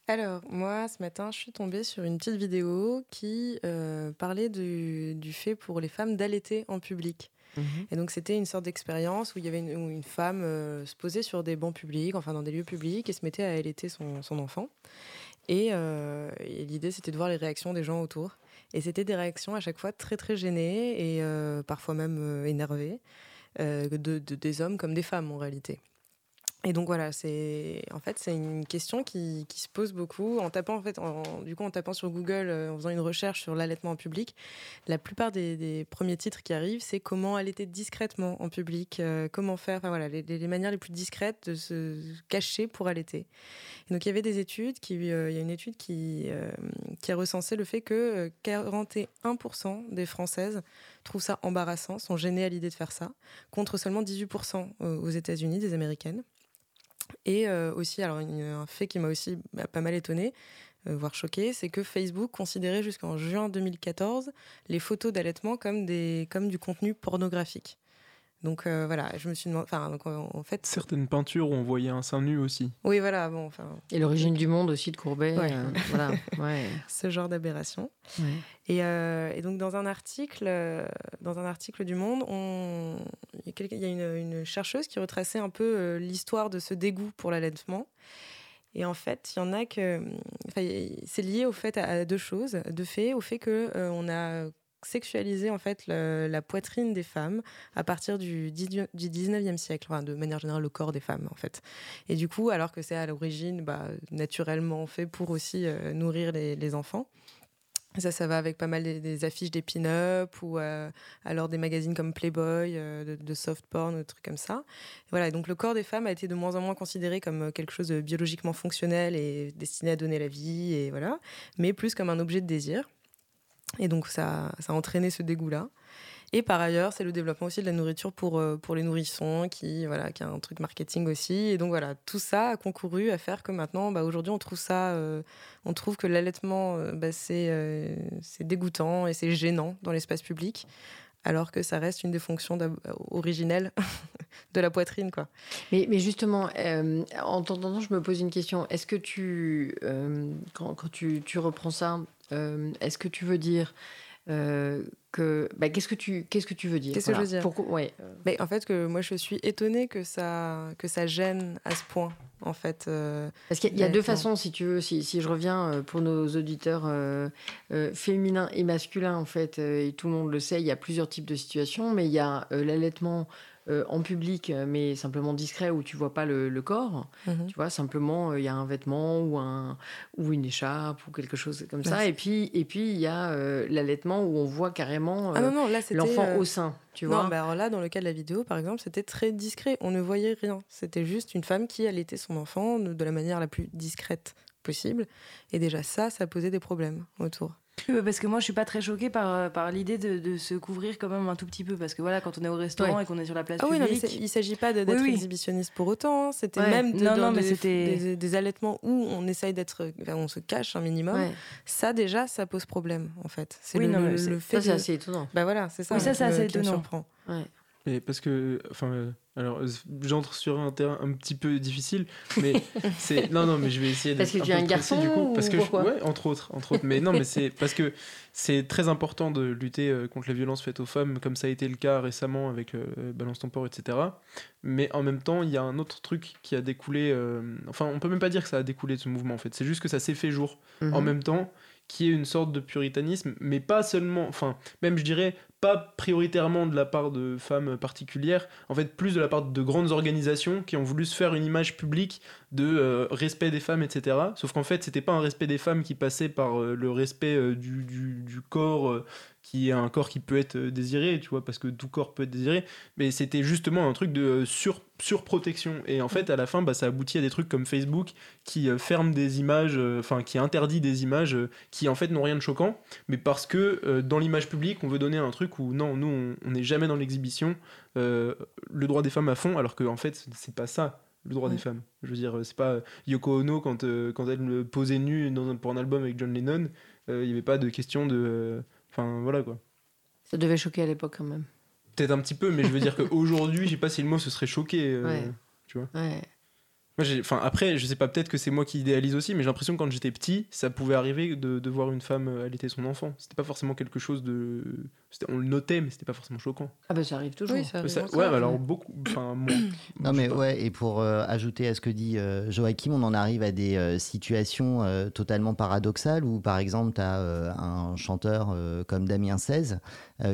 Alors, moi, ce matin, je suis tombée sur une petite vidéo qui euh, parlait du, fait pour les femmes d'allaiter en public. Mhm. Et donc, c'était une sorte d'expérience où il y avait une, femme euh, se posait sur des bancs publics, enfin dans des lieux publics, et se mettait à allaiter son, enfant. Euh, et, l'idée, c'était de voir les réactions des gens autour. Et c'était des réactions à chaque fois très, très gênées et parfois même énervées, de, des hommes comme des femmes en réalité. Et donc voilà, c'est en fait c'est une question qui, se pose beaucoup en tapant en fait du coup en tapant sur Google euh, en faisant une recherche sur l'allaitement en public. La plupart des, premiers titres qui arrivent, c'est comment allaiter discrètement en public, euh, comment faire, enfin voilà, les, manières les plus discrètes de se cacher pour allaiter. Donc il y avait des études euh, il y a une étude qui a recensé le fait que 41% des Françaises trouvent ça embarrassant, sont gênées à l'idée de faire ça, contre seulement 18% aux États-Unis des Américaines. Et euh, aussi, un fait qui m'a aussi bah, pas mal étonné, euh, voire choqué, c'est que Facebook considérait jusqu'en juin 2014 les photos d'allaitement comme du contenu pornographique. Donc euh, voilà, je me suis demandé. Enfin, donc, en fait. Certaines peintures où on voyait un sein nu aussi. Oui, voilà. Bon, enfin. Et l'origine du monde aussi de Courbet. Ouais. Euh, voilà. Ouais. Ce genre d'aberration. Et, euh, et, donc dans un article, dans un article du Monde, on... il y a une, une, chercheuse qui retraçait un peu l'histoire de ce dégoût pour l'allaitement. Et en fait, il y en a que. c'est lié au fait à, deux choses. De fait, au fait que on a sexualiser en fait la poitrine des femmes à partir du, du 19e siècle, de manière générale le corps des femmes en fait. Et du coup, alors que c'est à l'origine bah, naturellement fait pour aussi euh, nourrir les, enfants. Ça, ça va avec pas mal des, affiches des pin-up ou euh, alors des magazines comme Playboy, euh, de, soft porn, des trucs comme ça. voilà, donc le corps des femmes a été de moins en moins considéré comme quelque chose de biologiquement fonctionnel et destiné à donner la vie, et voilà, mais plus comme un objet de désir. Et donc ça, a entraîné ce dégoût-là. Et par ailleurs, c'est le développement aussi de la nourriture pour, euh, pour les nourrissons, qui, voilà, qui a un truc marketing aussi. Et donc voilà, tout ça a concouru à faire que maintenant, bah, aujourd'hui, on trouve ça, euh, on trouve que l'allaitement, euh, bah, c'est dégoûtant et c'est gênant dans l'espace public, alors que ça reste une des fonctions originelles de la poitrine. Quoi. Mais, justement, en t'entendant, je me pose une question. Est-ce que tu, quand, quand tu, tu reprends ça, est-ce que tu veux dire euh, que bah, qu'est-ce que tu qu'est-ce que tu veux dire? Qu'est-ce que je veux dire? Pourquoi ouais. Euh. Mais en fait que moi je suis étonnée que ça que ça gêne à ce point en fait. Parce qu'il y a, deux façons si tu veux si, si je reviens pour nos auditeurs féminins et masculins en fait et tout le monde le sait il y a plusieurs types de situations mais il y a l'allaitement euh, en public, euh, mais simplement discret, où tu vois pas le, corps. Mhm. Tu vois, simplement, euh, il y a un vêtement ou, un, ou une écharpe ou quelque chose comme ça. Et puis, et puis il y a l'allaitement où on voit carrément ah l'enfant au sein. Tu vois non, bah alors là, dans le cas de la vidéo, par exemple, c'était très discret. On ne voyait rien. C'était juste une femme qui allaitait son enfant de la manière la plus discrète possible. Et déjà ça, ça posait des problèmes autour. Oui, parce que moi, je suis pas très choquée par, euh, par l'idée de, de, se couvrir quand même un tout petit peu. Parce que voilà, quand on est au restaurant ouais. et qu'on est sur la place ah publique... Oui, non, il s'agit pas d'être oui, oui. exhibitionniste pour autant. C'était ouais. même de, non, non, mais des, des, allaitements où on essaye d'être... Enfin, on se cache un minimum. Ouais. Ça, déjà, ça pose problème, en fait. C'est oui, le, non, le, le fait ça, c'est assez étonnant. Bah voilà, c'est ça. Oui, ça, c'est assez étonnant. Ouais. Mais parce que, enfin, euh, alors j'entre sur un terrain un petit peu difficile, mais c'est non non mais je vais essayer. Parce que tu es un garçon du coup, parce que pourquoi? je, ouais entre autres entre autres, mais non mais c'est parce que c'est très important de lutter euh, contre les violences faites aux femmes, comme ça a été le cas récemment avec euh, Balance ton port, etc. Mais en même temps, il y a un autre truc qui a découlé. Euh, enfin, on peut même pas dire que ça a découlé de ce mouvement en fait. C'est juste que ça s'est fait jour Mhm. mm -hmm. en même temps qui est une sorte de puritanisme, mais pas seulement, enfin, même je dirais, pas prioritairement de la part de femmes particulières, en fait, plus de la part de grandes organisations qui ont voulu se faire une image publique de euh, respect des femmes, etc. Sauf qu'en fait, c'était pas un respect des femmes qui passait par euh, le respect euh, du, du, du, corps, qui est un corps qui peut être désiré, tu vois, parce que tout corps peut être désiré, mais c'était justement un truc de sur, surprotection. Et en fait, à la fin, bah, ça aboutit à des trucs comme Facebook qui ferme des images, enfin, qui interdit des images qui, en fait, n'ont rien de choquant, mais parce que dans l'image publique, on veut donner un truc où non, nous, on n'est jamais dans l'exhibition, euh, le droit des femmes à fond, alors qu'en en fait, c'est pas ça le droit ouais. des femmes. Je veux dire, c'est pas Yoko Ono quand, euh, quand elle posait nue dans un, pour un album avec John Lennon, il euh, n'y avait pas de question de. Enfin, voilà quoi. Ça devait choquer à l'époque quand même. Peut-être un petit peu, mais je veux dire qu'aujourd'hui, je sais pas si le mot se serait choqué. ouais. Tu vois ouais. Moi, enfin, après, je sais pas, peut-être que c'est moi qui idéalise aussi, mais j'ai l'impression que quand j'étais petit, ça pouvait arriver de, de voir une femme allaiter son enfant. C'était pas forcément quelque chose de. On le notait, mais c'était pas forcément choquant. Ah, bah ça arrive toujours. Oui, ça arrive ça, ouais, bah, alors beaucoup. Enfin, moi. non, mais ouais, et pour euh, ajouter à ce que dit euh, Joachim, on en arrive à des euh, situations totalement paradoxales où, par exemple, tu as un chanteur comme Damien 16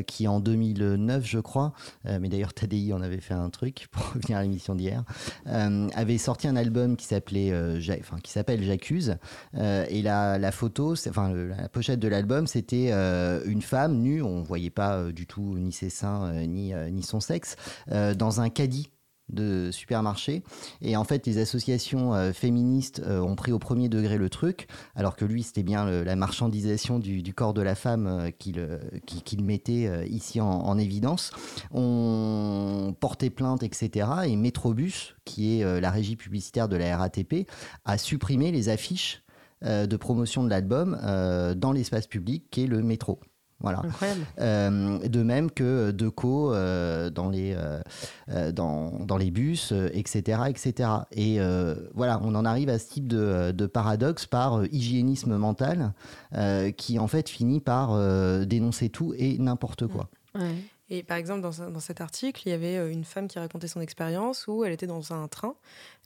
qui, en 2009, je crois, mais d'ailleurs, Tadi en avait fait un truc pour revenir à l'émission d'hier, avait sorti un album qui s'appelait euh, enfin qui s'appelle J'accuse euh, et la, la photo enfin la pochette de l'album c'était euh, une femme nue on voyait pas du tout ni ses seins ni ni son sexe dans un caddie de supermarché. Et en fait, les associations euh, féministes euh, ont pris au premier degré le truc, alors que lui, c'était bien la marchandisation du, corps de la femme euh, qu'il qui, qui mettait ici en, en, évidence. On portait plainte, etc. Et Metrobus, qui est la régie publicitaire de la RATP, a supprimé les affiches de promotion de l'album dans l'espace public qui est le métro. Voilà. Euh, de même que Deco euh, dans, les, euh, dans, dans, les bus, etc. etc. Et voilà, on en arrive à ce type de, de paradoxe par hygiénisme mental qui en fait finit par dénoncer tout et n'importe quoi. Ouais. Et par exemple, dans, dans, cet article, il y avait une femme qui racontait son expérience où elle était dans un train.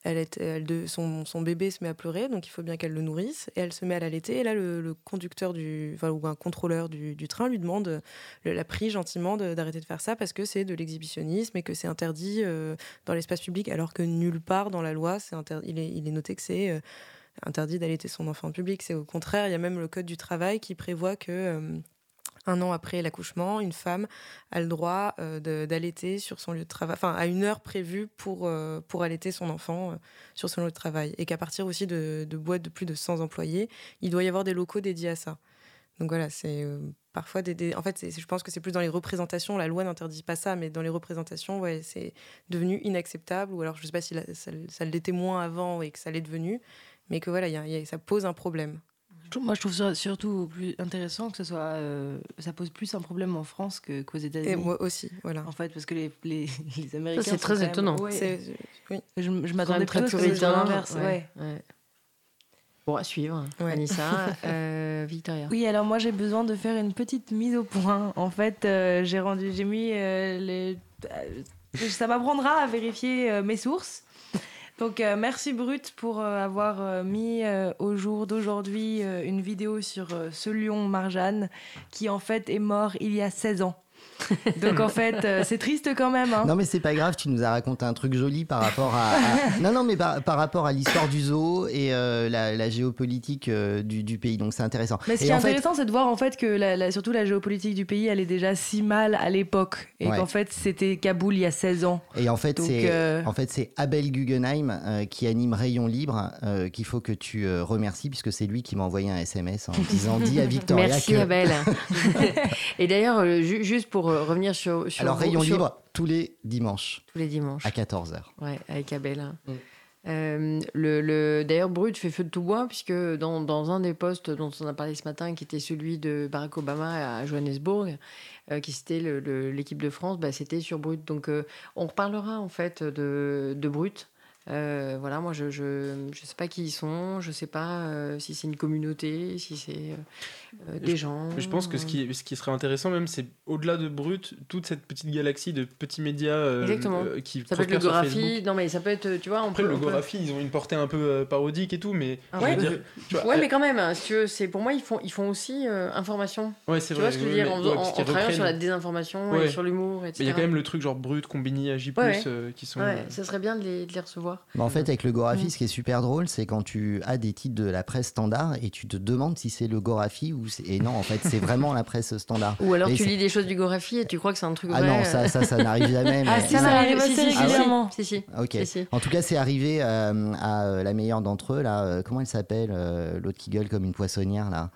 Elle était, elle son, son, bébé se met à pleurer, donc il faut bien qu'elle le nourrisse. Et elle se met à l'allaiter. Et là, le, conducteur du, enfin, ou un contrôleur du, du train lui demande, la prie gentiment d'arrêter de, faire ça parce que c'est de l'exhibitionnisme et que c'est interdit euh, dans l'espace public, alors que nulle part dans la loi, c'est il, est, il est noté que c'est euh, interdit d'allaiter son enfant en public. C'est au contraire, il y a même le code du travail qui prévoit que euh, un an après l'accouchement, une femme a le droit euh, d'allaiter sur son lieu de travail, enfin à une heure prévue pour, euh, pour allaiter son enfant euh, sur son lieu de travail. Et qu'à partir aussi de, boîtes de plus de 100 employés, il doit y avoir des locaux dédiés à ça. Donc voilà, c'est parfois des, En fait, je pense que c'est plus dans les représentations, la loi n'interdit pas ça, mais dans les représentations, ouais, c'est devenu inacceptable. Ou alors, je ne sais pas si ça, ça l'était moins avant et que ça l'est devenu, mais que voilà, ça pose un problème. Moi, je trouve ça surtout plus intéressant que ce soit. Euh, ça pose plus un problème en France qu'aux qu États-Unis. Et moi aussi, voilà. En fait, parce que les, les, les Américains. C'est très étonnant. Même, ouais, oui. Je, je m'attendais très plus puritain. à l'inverse. Ouais. Ouais. ouais. Bon, à suivre. Ouais. Anissa, euh, Victoria. Oui, alors moi, j'ai besoin de faire une petite mise au point. En fait, euh, j'ai rendu, j'ai mis euh, les. ça m'apprendra à vérifier mes sources. Donc euh, merci Brut pour euh, avoir euh, mis au jour d'aujourd'hui une vidéo sur ce lion Marjane qui en fait est mort il y a 16 ans. Donc en fait, euh, c'est triste quand même. Hein. Non mais c'est pas grave, tu nous as raconté un truc joli par rapport à, à- non non mais par, par rapport à l'histoire du zoo et euh, la, la géopolitique euh, du, du pays, donc c'est intéressant. Mais ce Et qui est en fait- intéressant, c'est de voir en fait que la, la- surtout la géopolitique du pays, elle est déjà si mal à l'époque. Et Ouais. qu'en fait, c'était Kaboul il y a 16 ans. Et en fait, c'est euh, en fait c'est Abel Guggenheim euh, qui anime Rayon Libre euh, qu'il faut que tu euh, remercies puisque c'est lui qui m'a envoyé un SMS en me disant dis à Victoria Merci que Abel. Et d'ailleurs, euh, ju- juste pour euh, revenir sur, sur alors vos- Rayon sur- Libre tous les dimanches tous les dimanches. à 14h. Ouais, avec Abel. hein. Mm. Euh, le, le- D'ailleurs, Brut fait feu de tout bois, puisque dans, dans un des postes dont on a parlé ce matin, qui était celui de Barack Obama à Johannesburg, euh, qui c'était l'équipe de France, bah, c'était sur Brut. Donc, euh, on reparlera en fait de, de Brut. Euh, voilà, moi je, je je sais pas qui ils sont, je sais pas euh, si c'est une communauté, si c'est euh, des Je- gens. Je pense que ce qui, ce qui serait intéressant même, c'est au-delà de Brut, toute cette petite galaxie de petits médias Exactement. qui ça peut être le non mais ça peut être, tu vois, on Après, peut- le on peut- Gorafi, ils ont une portée un peu parodique et tout, mais Ah ouais, dire, tu vois, ouais, mais quand même, hein, si tu veux, c'est pour moi ils font ils font aussi information. Ouais, c'est Tu vrai, vois ce que je veux dire mais- en, ouais, en- en travaillant sur la désinformation et sur l'humour, Mais etc. il y a quand même le truc genre Brut, Combini, AJ+, qui sont... Ouais, ça serait bien de les, de en fait, avec le Gorafi, Mm. ce qui est super drôle, c'est quand tu as des titres de la presse standard et tu te demandes si c'est le Gorafi ou c'est... Et non, en fait, c'est vraiment la presse standard. Ou alors Et tu lis des choses du Gorafi et tu crois que c'est un truc Ah vrai. non, ça, ça, ça n'arrive jamais. Ah, mais- si, ça arrive assez si, si, si, régulièrement. Si, si. Ok. Si, si. En tout cas, c'est arrivé euh, à euh, la meilleure d'entre eux, là. euh, comment elle s'appelle euh, L'autre qui gueule comme une poissonnière, là.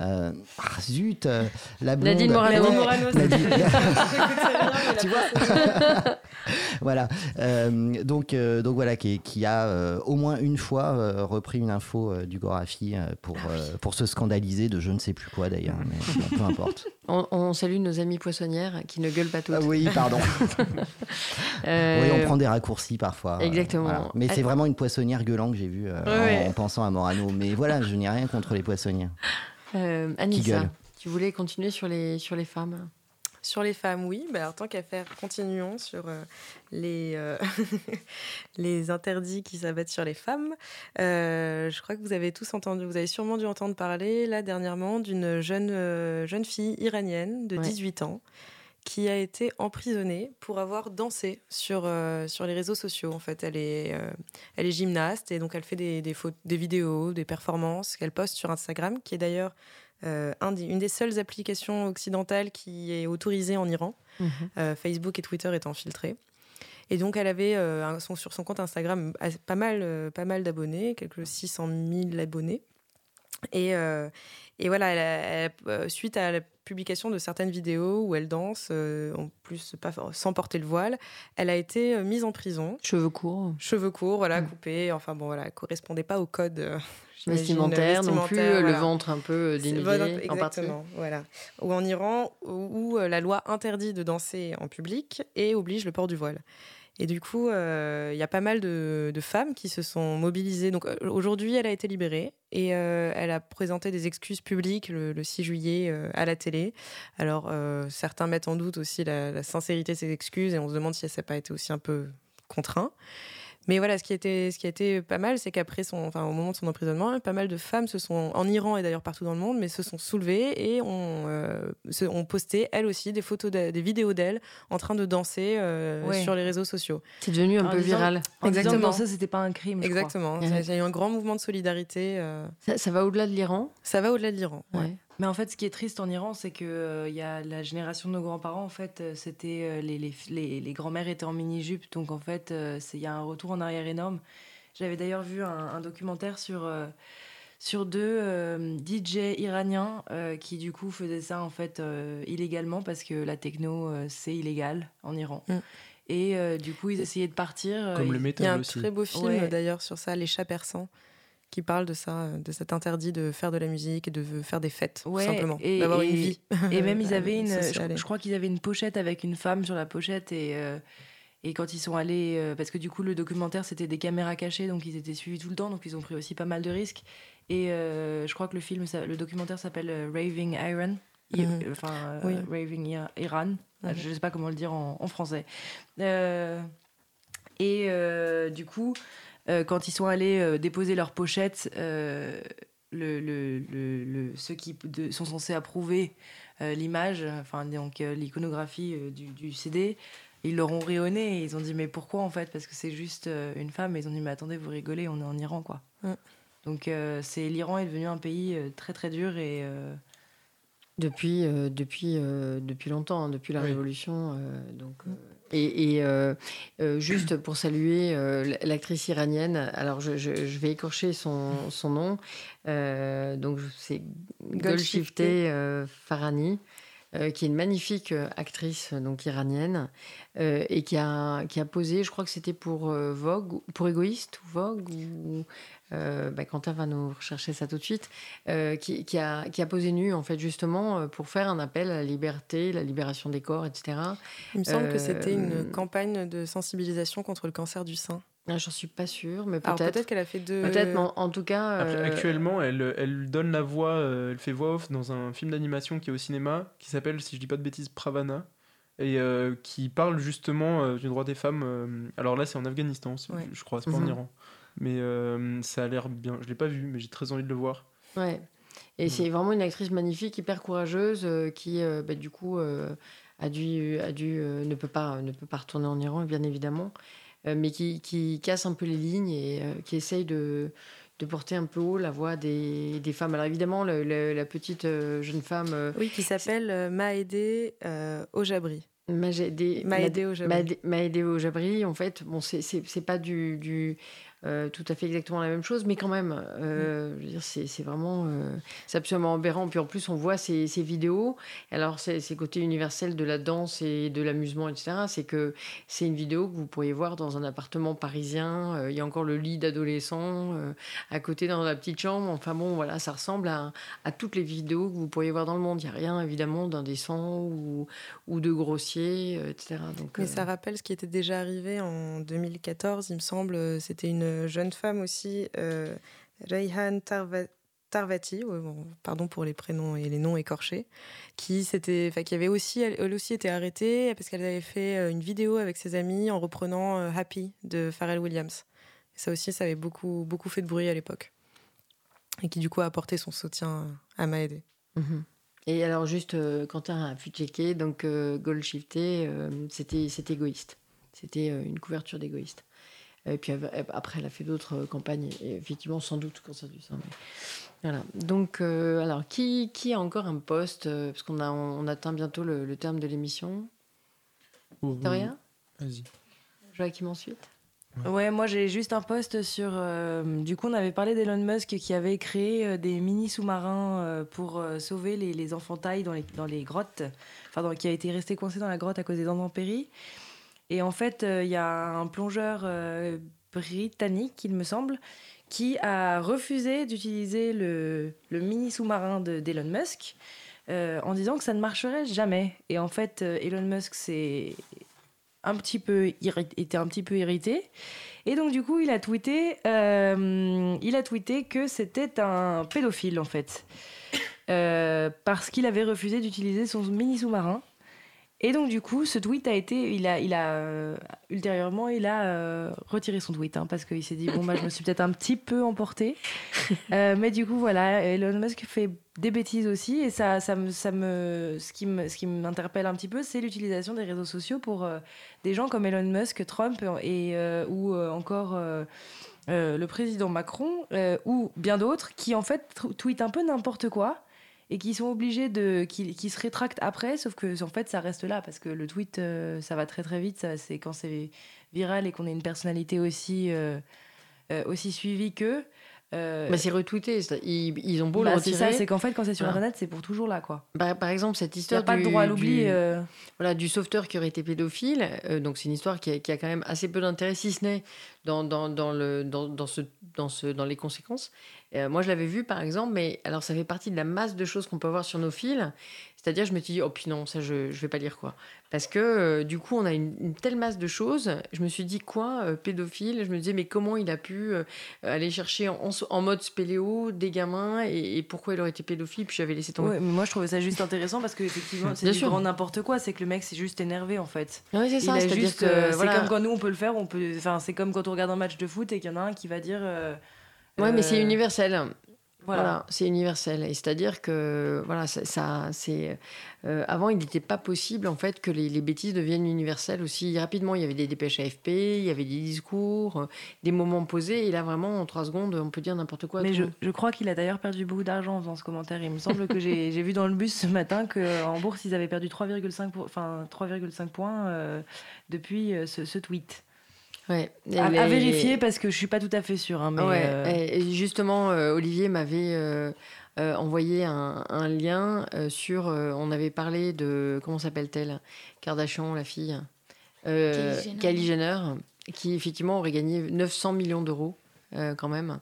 Euh, ah, zut euh, La blonde. Nadine Morano. Nadine Morano, tu vois Voilà. Euh, donc, euh, donc voilà, qui, qui a euh, au moins une fois repris une info du Gorafi pour, Ah pour se scandaliser de je ne sais plus quoi d'ailleurs, mais bon, peu importe. On, on salue nos amies poissonnières qui ne gueulent pas toutes. Ah oui, pardon. Oui, on prend des raccourcis parfois. Exactement. voilà. Mais c'est Ah. vraiment une poissonnière gueulant que j'ai vue Ouais, en, pensant à Morano. Mais voilà, je n'ai rien contre les poissonnières. Anissa, tu voulais continuer sur les, sur les femmes Sur les femmes, oui. Bah, alors, tant qu'à faire, continuons sur euh, les, euh, les interdits qui s'abattent sur les femmes. Euh, je crois que vous avez tous entendu, vous avez sûrement dû entendre parler, là, dernièrement, d'une jeune, jeune fille iranienne de Ouais. 18 ans qui a été emprisonnée pour avoir dansé sur, euh, sur les réseaux sociaux. En fait, elle est, euh, elle est gymnaste et donc elle fait des, des, des vidéos, des performances qu'elle poste sur Instagram, qui est d'ailleurs euh, un des- une des seules applications occidentales qui est autorisée en Iran, euh, Facebook et Twitter étant filtrés. Et donc, elle avait euh, son- sur son compte Instagram as- pas mal, pas mal d'abonnés, quelques 600 000 abonnés. Et, et voilà, elle a- elle a- suite à la publication de certaines vidéos où elle danse, en plus pas, sans porter le voile, elle a été mise en prison. Cheveux courts. Cheveux courts, voilà, coupés. Enfin bon, voilà, elle correspondait pas au code euh, Vestimentaire non plus, vestimentaire, le ventre un peu euh, dénudé voilà, en partie. voilà. Ou en Iran, où, où, euh, la loi interdit de danser en public et oblige le port du voile. Et du coup, euh, il y a pas mal de, de femmes qui se sont mobilisées. Donc euh, aujourd'hui, elle a été libérée et euh, elle a présenté des excuses publiques le, le 6 juillet euh, à la télé. Alors euh, certains mettent en doute aussi la, la sincérité de ces excuses et on se demande si ça n'a pas été aussi un peu contraint. Mais voilà, ce qui a été, ce qui a été pas mal, c'est qu'après son, enfin, au moment de son emprisonnement, pas mal de femmes se sont, en Iran et d'ailleurs partout dans le monde, mais se sont soulevées et ont, euh, se- ont posté elles aussi des photos, des vidéos d'elles en train de danser euh, Ouais. sur les réseaux sociaux. C'est devenu un En peu disant- viral. En disant Exactement. danser, c'était pas un crime. Exactement. Il y a eu un grand mouvement de solidarité. euh, Ça, ça va au-delà de l'Iran? Ça va au-delà de l'Iran. ouais. Ouais. Mais en fait, ce qui est triste en Iran, c'est que euh, il y a la génération de nos grands-parents, en fait, euh, c'était euh, les, les, les, les grands-mères étaient en mini-jupe, donc en fait, euh, c'est- il y a un retour en arrière énorme. J'avais d'ailleurs vu un, un documentaire sur euh, sur deux euh, DJ iraniens euh, qui du coup faisaient ça en fait euh, illégalement parce que la techno euh, c'est illégal en Iran. Mm. Et euh, du coup, ils essayaient de partir. euh, Comme le ils- Il y a métal un aussi. très beau film Ouais. d'ailleurs sur ça, Les chats persans, qui parle de ça, de cet interdit de faire de la musique et de faire des fêtes, tout Ouais, simplement, et- d'avoir une vie. Et même ils avaient une, je, crois qu'ils avaient une pochette avec une femme sur la pochette et euh, et quand ils sont allés, euh, parce que du coup le documentaire c'était des caméras cachées donc ils étaient suivis tout le temps donc ils ont pris aussi pas mal de risques et euh, je crois que le film, ça- le documentaire s'appelle euh, Raving Iron, I- Mhm. enfin euh, Oui. Raving Ir- Iran, je sais pas comment le dire en, en français. Euh, et euh, du coup, euh, quand ils sont allés euh, déposer leur pochette, euh, le, le- le- le- ceux qui de- sont censés approuver l'image, enfin donc l'iconographie du, du, CD. Ils leur ont rayonné et ils ont dit mais pourquoi en fait? Parce que c'est juste une femme. Et ils ont dit mais attendez, vous rigolez, on est en Iran quoi. Mm. Donc c'est l'Iran est devenu un pays très très dur et depuis, depuis, depuis longtemps, hein, depuis la Révolution. donc, et, euh, euh, juste pour saluer euh, l'actrice iranienne, alors je, je, vais écorcher son, son nom, donc c'est Golshifteh Farhani. qui est une magnifique actrice donc iranienne et qui a, qui a posé, je crois que c'était pour Vogue, pour Égoïste ou Vogue ou euh, bah, Quentin va nous rechercher ça tout de suite, euh, qui, qui, a, qui, a, posé nu, en fait, justement, euh, pour faire un appel à la liberté, la libération des corps, etc. Il me semble que c'était une campagne de sensibilisation contre le cancer du sein. Ah, J'en suis pas sûre, mais peut-être. Peut-être qu'elle a fait deux. Peut-être, mais en, tout cas. Actuellement, elle, elle, donne la voix, elle fait voix off dans un film d'animation qui est au cinéma, qui s'appelle, si je dis pas de bêtises, Pravana et qui parle justement du droit des femmes. alors là, c'est en Afghanistan, je crois, c'est pas en mhm. Iran. Mais euh, ça a l'air bien. Je l'ai pas vu, mais j'ai très envie de le voir. Ouais. Et c'est vraiment une actrice magnifique, hyper courageuse, euh, qui euh, bah, du coup a dû, a dû ne peut pas, ne peut pas retourner en Iran, bien évidemment, mais qui, qui, casse un peu les lignes et qui essaye de, de porter un peu haut la voix des, des femmes. Alors évidemment, la petite jeune femme. oui, qui s'appelle Maëdé Ojabri. Maëdé Ojabri. Maëdé Ojabri, en fait, bon, c'est pas du, du euh, tout à fait exactement la même chose, mais quand même, euh, c'est vraiment, euh, c'est absolument aberrant. Puis en plus, on voit ces, ces vidéos. Alors, c'est côté universel de la danse et de l'amusement, etc. C'est que c'est une vidéo que vous pourriez voir dans un appartement parisien. Il y a encore le lit d'adolescent à côté dans la petite chambre. Enfin bon, voilà, ça ressemble à, à, toutes les vidéos que vous pourriez voir dans le monde. Il n'y a rien, évidemment, d'indécent ou, ou de grossier, etc. Donc, mais ça rappelle ce qui était déjà arrivé en 2014, il me semble. C'était une jeune femme aussi, euh, Rayhan Tarvati, pardon pour les prénoms et les noms écorchés, qui, qui avait aussi, elle, aussi été arrêtée parce qu'elle avait fait euh, une vidéo avec ses amis en reprenant euh, Happy de Pharrell Williams. ça aussi, ça avait beaucoup, beaucoup fait de bruit à l'époque. Et qui du coup a apporté son soutien à Maëdé. Mhm. Et alors juste, Quentin a pu checker, donc Gold Shifté, c'était égoïste. C'était une couverture d'égoïste. Et puis après, elle a fait d'autres euh, campagnes, et effectivement, sans doute quand ça du sein. Voilà. Donc, euh, alors, qui, qui a encore un poste euh, Parce qu'on a, on atteint bientôt le, terme de l'émission. Victoria Vas-y. Joachim ensuite Ouais, moi j'ai juste un poste sur. du coup, on avait parlé d'Elon Musk qui avait créé des mini sous-marins pour sauver les, les enfantailles dans les, dans les grottes, enfin, qui a été resté coincé dans la grotte à cause des intempéries. Et en fait, euh, il y a un plongeur euh, britannique, il me semble, qui a refusé d'utiliser le, mini sous-marin d'Elon Musk euh, en disant que ça ne marcherait jamais. Et en fait, Elon Musk s'est un petit peu était un petit peu irrité. Et donc du coup, il a tweeté, il a tweeté que c'était un pédophile en fait, parce qu'il avait refusé d'utiliser son mini sous-marin. Et donc du coup, ce tweet a été, il a, il a euh, ultérieurement, il a euh, retiré son tweet hein, parce qu'il s'est dit bon bah je me suis peut-être un petit peu emporté, euh, mais du coup voilà, Elon Musk fait des bêtises aussi et ça, ça me, ça me, ce qui me, ce qui m'interpelle un petit peu, c'est l'utilisation des réseaux sociaux pour des gens comme Elon Musk, Trump et ou encore le président Macron ou bien d'autres qui en fait tweetent un peu n'importe quoi et qui sont obligés de qui, qui, se rétractent après sauf que en fait ça reste là parce que le tweet euh, ça va très très vite c'est quand c'est viral et qu'on a une personnalité aussi euh, euh, aussi suivie qu'eux euh... Bah, c'est retweeté, ils, ils, ont beau le retirer. C'est ça, c'est qu'en fait, quand c'est sur Internet, c'est pour toujours là, quoi. Bah, par exemple, cette histoire. Il n'y a pas de droit à l'oubli. Voilà, du sauveteur qui aurait été pédophile. donc, c'est une histoire qui a, qui a, quand même assez peu d'intérêt, si ce n'est dans, dans, dans, le, dans, dans, ce, dans, ce, dans les conséquences. Euh, moi, je l'avais vu, par exemple, mais alors ça fait partie de la masse de choses qu'on peut avoir sur nos fils. C'est-à-dire, je me suis dit, oh, puis non, ça, je ne vais pas lire quoi. Parce que euh, du coup, on a une, telle masse de choses. Je me suis dit, quoi, euh, pédophile? Je me disais, mais comment il a pu aller chercher en, mode spéléo des gamins et, pourquoi il aurait été pédophile? Puis j'avais laissé tomber. Ouais, mais moi, je trouvais ça juste intéressant parce qu'effectivement, c'est du grand n'importe quoi. C'est que le mec, c'est juste énervé en fait. Oui, c'est ça. C'est comme quand nous, on peut le faire. On peut, enfin, c'est comme quand on regarde un match de foot et qu'il y en a un qui va dire. Ouais, mais c'est euh, universel. Voilà, c'est universel. Et c'est-à-dire que voilà, ça, ça- c'est euh, avant, il n'était pas possible en fait que les, les bêtises deviennent universelles aussi rapidement. Il y avait des dépêches AFP, il y avait des discours, euh, des moments posés. Et là, vraiment, en trois secondes, on peut dire n'importe quoi. Mais je, je crois qu'il a d'ailleurs perdu beaucoup d'argent en faisant ce commentaire. Il me semble que j'ai vu dans le bus ce matin qu'en bourse, ils avaient perdu 3,5 pour- enfin, 3,5 points euh, depuis ce, ce tweet. Ouais. À, les- à vérifier parce que je suis pas tout à fait sûre. hein, mais, Ouais, euh, et justement, euh, Olivier m'avait euh, euh, envoyé un, un lien euh, sur. euh, on avait parlé de. Comment s'appelle-t-elle? Kardashian, la fille. Euh, Kylie Jenner. Kylie Jenner, qui effectivement aurait gagné 900 millions d'euros euh, quand même.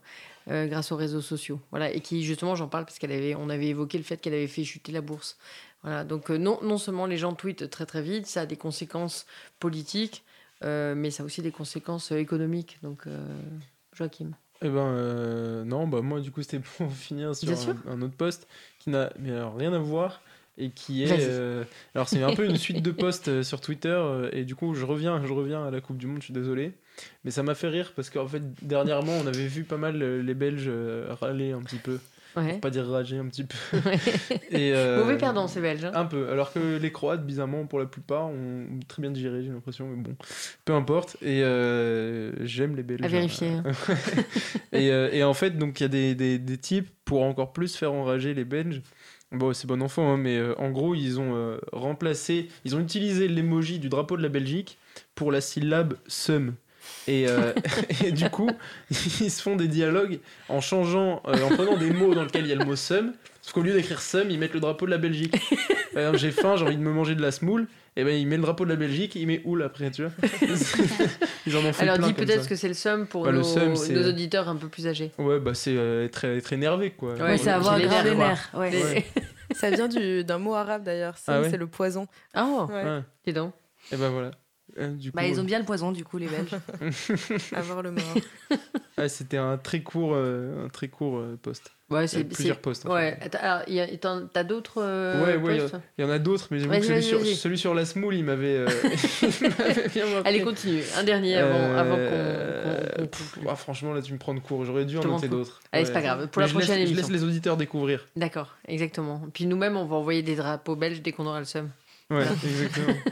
euh, grâce aux réseaux sociaux, voilà, et qui justement j'en parle parce qu'elle avait, on avait évoqué le fait qu'elle avait fait chuter la bourse, voilà. Donc euh, non, non seulement les gens tweetent très très vite, ça a des conséquences politiques, mais ça a aussi des conséquences euh, économiques. Donc euh, Joachim. Eh ben euh, non, bah moi du coup c'était pour finir sur un, un autre post qui n'a mais alors, rien à voir et qui est euh, alors c'est un peu une suite de posts euh, sur Twitter euh, et du coup je reviens je reviens à la Coupe du Monde, je suis désolé, mais ça m'a fait rire parce qu'en fait dernièrement on avait vu pas mal euh, les Belges euh, râler un petit peu, Ouais. pour pas dire rager un petit peu. Ouais. Et, euh, Mauvais perdant, ces Belges. hein. Un peu, alors que les Croates, bizarrement, pour la plupart, ont très bien digéré, j'ai l'impression, mais bon, peu importe. Et euh, j'aime les Belges. À vérifier, hein. et, euh, et en fait, donc, il y a des, des, des types pour encore plus faire enrager les Belges. Bon, c'est bon enfant, hein, mais euh, en gros, ils ont euh, remplacé, ils ont utilisé l'emoji du drapeau de la Belgique pour la syllabe sum. Et, euh, et du coup, ils se font des dialogues en changeant, euh, en prenant des mots dans lesquels il y a le mot sum, sauf qu'au lieu d'écrire sum, ils mettent le drapeau de la Belgique. Par exemple, j'ai faim, j'ai envie de me manger de la semoule, et ben il met le drapeau de la Belgique, il met oul après, tu vois. ils en ont fait Alors plein dis peut-être que c'est le seum pour Bah, nos, nos auditeurs un peu plus âgés. Ouais, bah c'est euh, être, être énervé, quoi. Ouais, c'est avoir les grave les quoi. nerfs, ouais. Ouais. Ça vient du- d'un mot arabe d'ailleurs. Ah c'est le poison. Oh, Ouais. Ouais. dis donc. Et ben voilà. Euh, du coup, Bah, ils ont euh, bien le poison, du coup, les Belges. Avoir le mort. c'était un très court, euh, un très court euh, post. Ouais, c'est plusieurs posts. en Ouais, Attends, alors, il y a- t'en- t'as d'autres euh, Ouais, ouais, il y a- posts il y, en a d'autres, mais Vas-y, celui sur, celui sur la smoule, il m'avait euh, bien marqué. Allez, continue. Un dernier avant, Euh, avant qu'on- ah, franchement, là, tu me prends de court. J'aurais dû en te noter d'autres. Allez, c'est pas grave. Pour Mais la je laisse- prochaine Je émission. laisse les auditeurs découvrir. D'accord, exactement. Puis nous-mêmes, on va envoyer des drapeaux belges dès qu'on aura le seum. Ouais, exactement.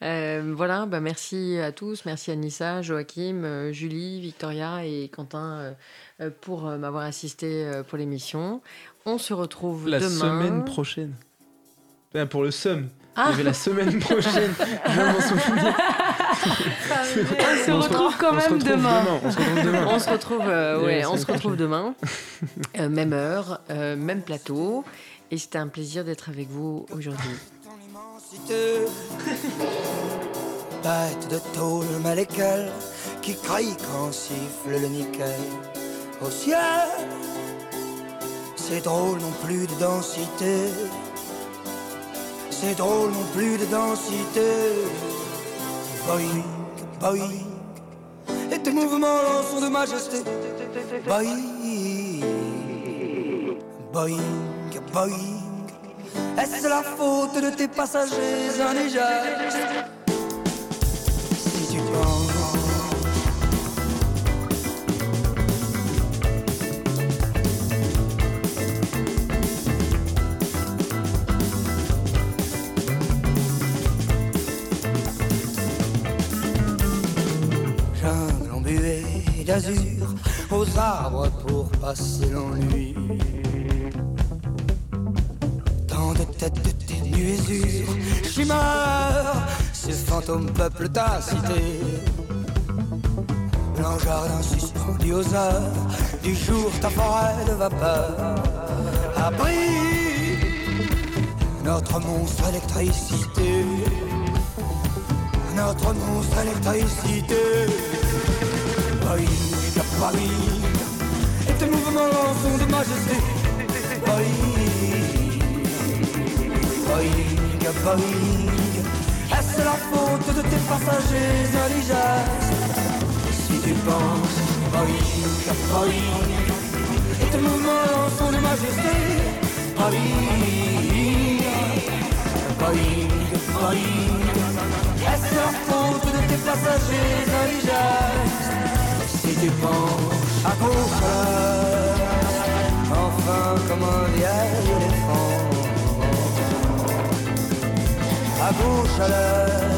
Euh, voilà, bah merci à tous. Merci à Nissa, Joachim, euh, Julie, Victoria et Quentin euh, pour m'avoir assisté pour l'émission. On se retrouve La demain. semaine prochaine. Ah, pour le SUM. Ah. Il y avait la semaine prochaine. Je m'en souvenir. On se retrouve quand même retrouve demain. On se retrouve demain. On se retrouve, euh, Et ouais, on se retrouve demain, Euh, même heure, euh, même plateau. Et c'était un plaisir d'être avec vous aujourd'hui. Bête de tôle malécale qui crie quand siffle le nickel au ciel. C'est drôle non plus de densité. C'est drôle non plus de densité. Boing, boing. Et tes mouvements sont de majesté. Boing, boing, boing. Est-ce la faute de tes passagers indigènes Si tu penses Jungle embuée d'azur aux arbres pour passer l'ennui. Tant de tes nuésures, chimères, ces fantômes peuplent ta cité. Blanc jardin suspendu aux heures du jour, ta forêt de vapeur. Abri notre monstre électricité. Notre monstre électricité. Boing, boing, et tes mouvements sont de majesté. Boing, Boeing, Boeing. Est-ce la faute de tes passagers indigestes Si tu penses Boeing, Boeing. Et tes mouvements sont de majesté Boeing, Boeing, Boeing. Est-ce la faute de tes passagers indigestes Si tu penses à ton frère Enfin comme un vieil éléphant la bouche à l'heure.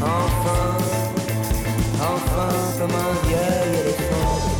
Enfin, enfin, comme un vieil éléphant.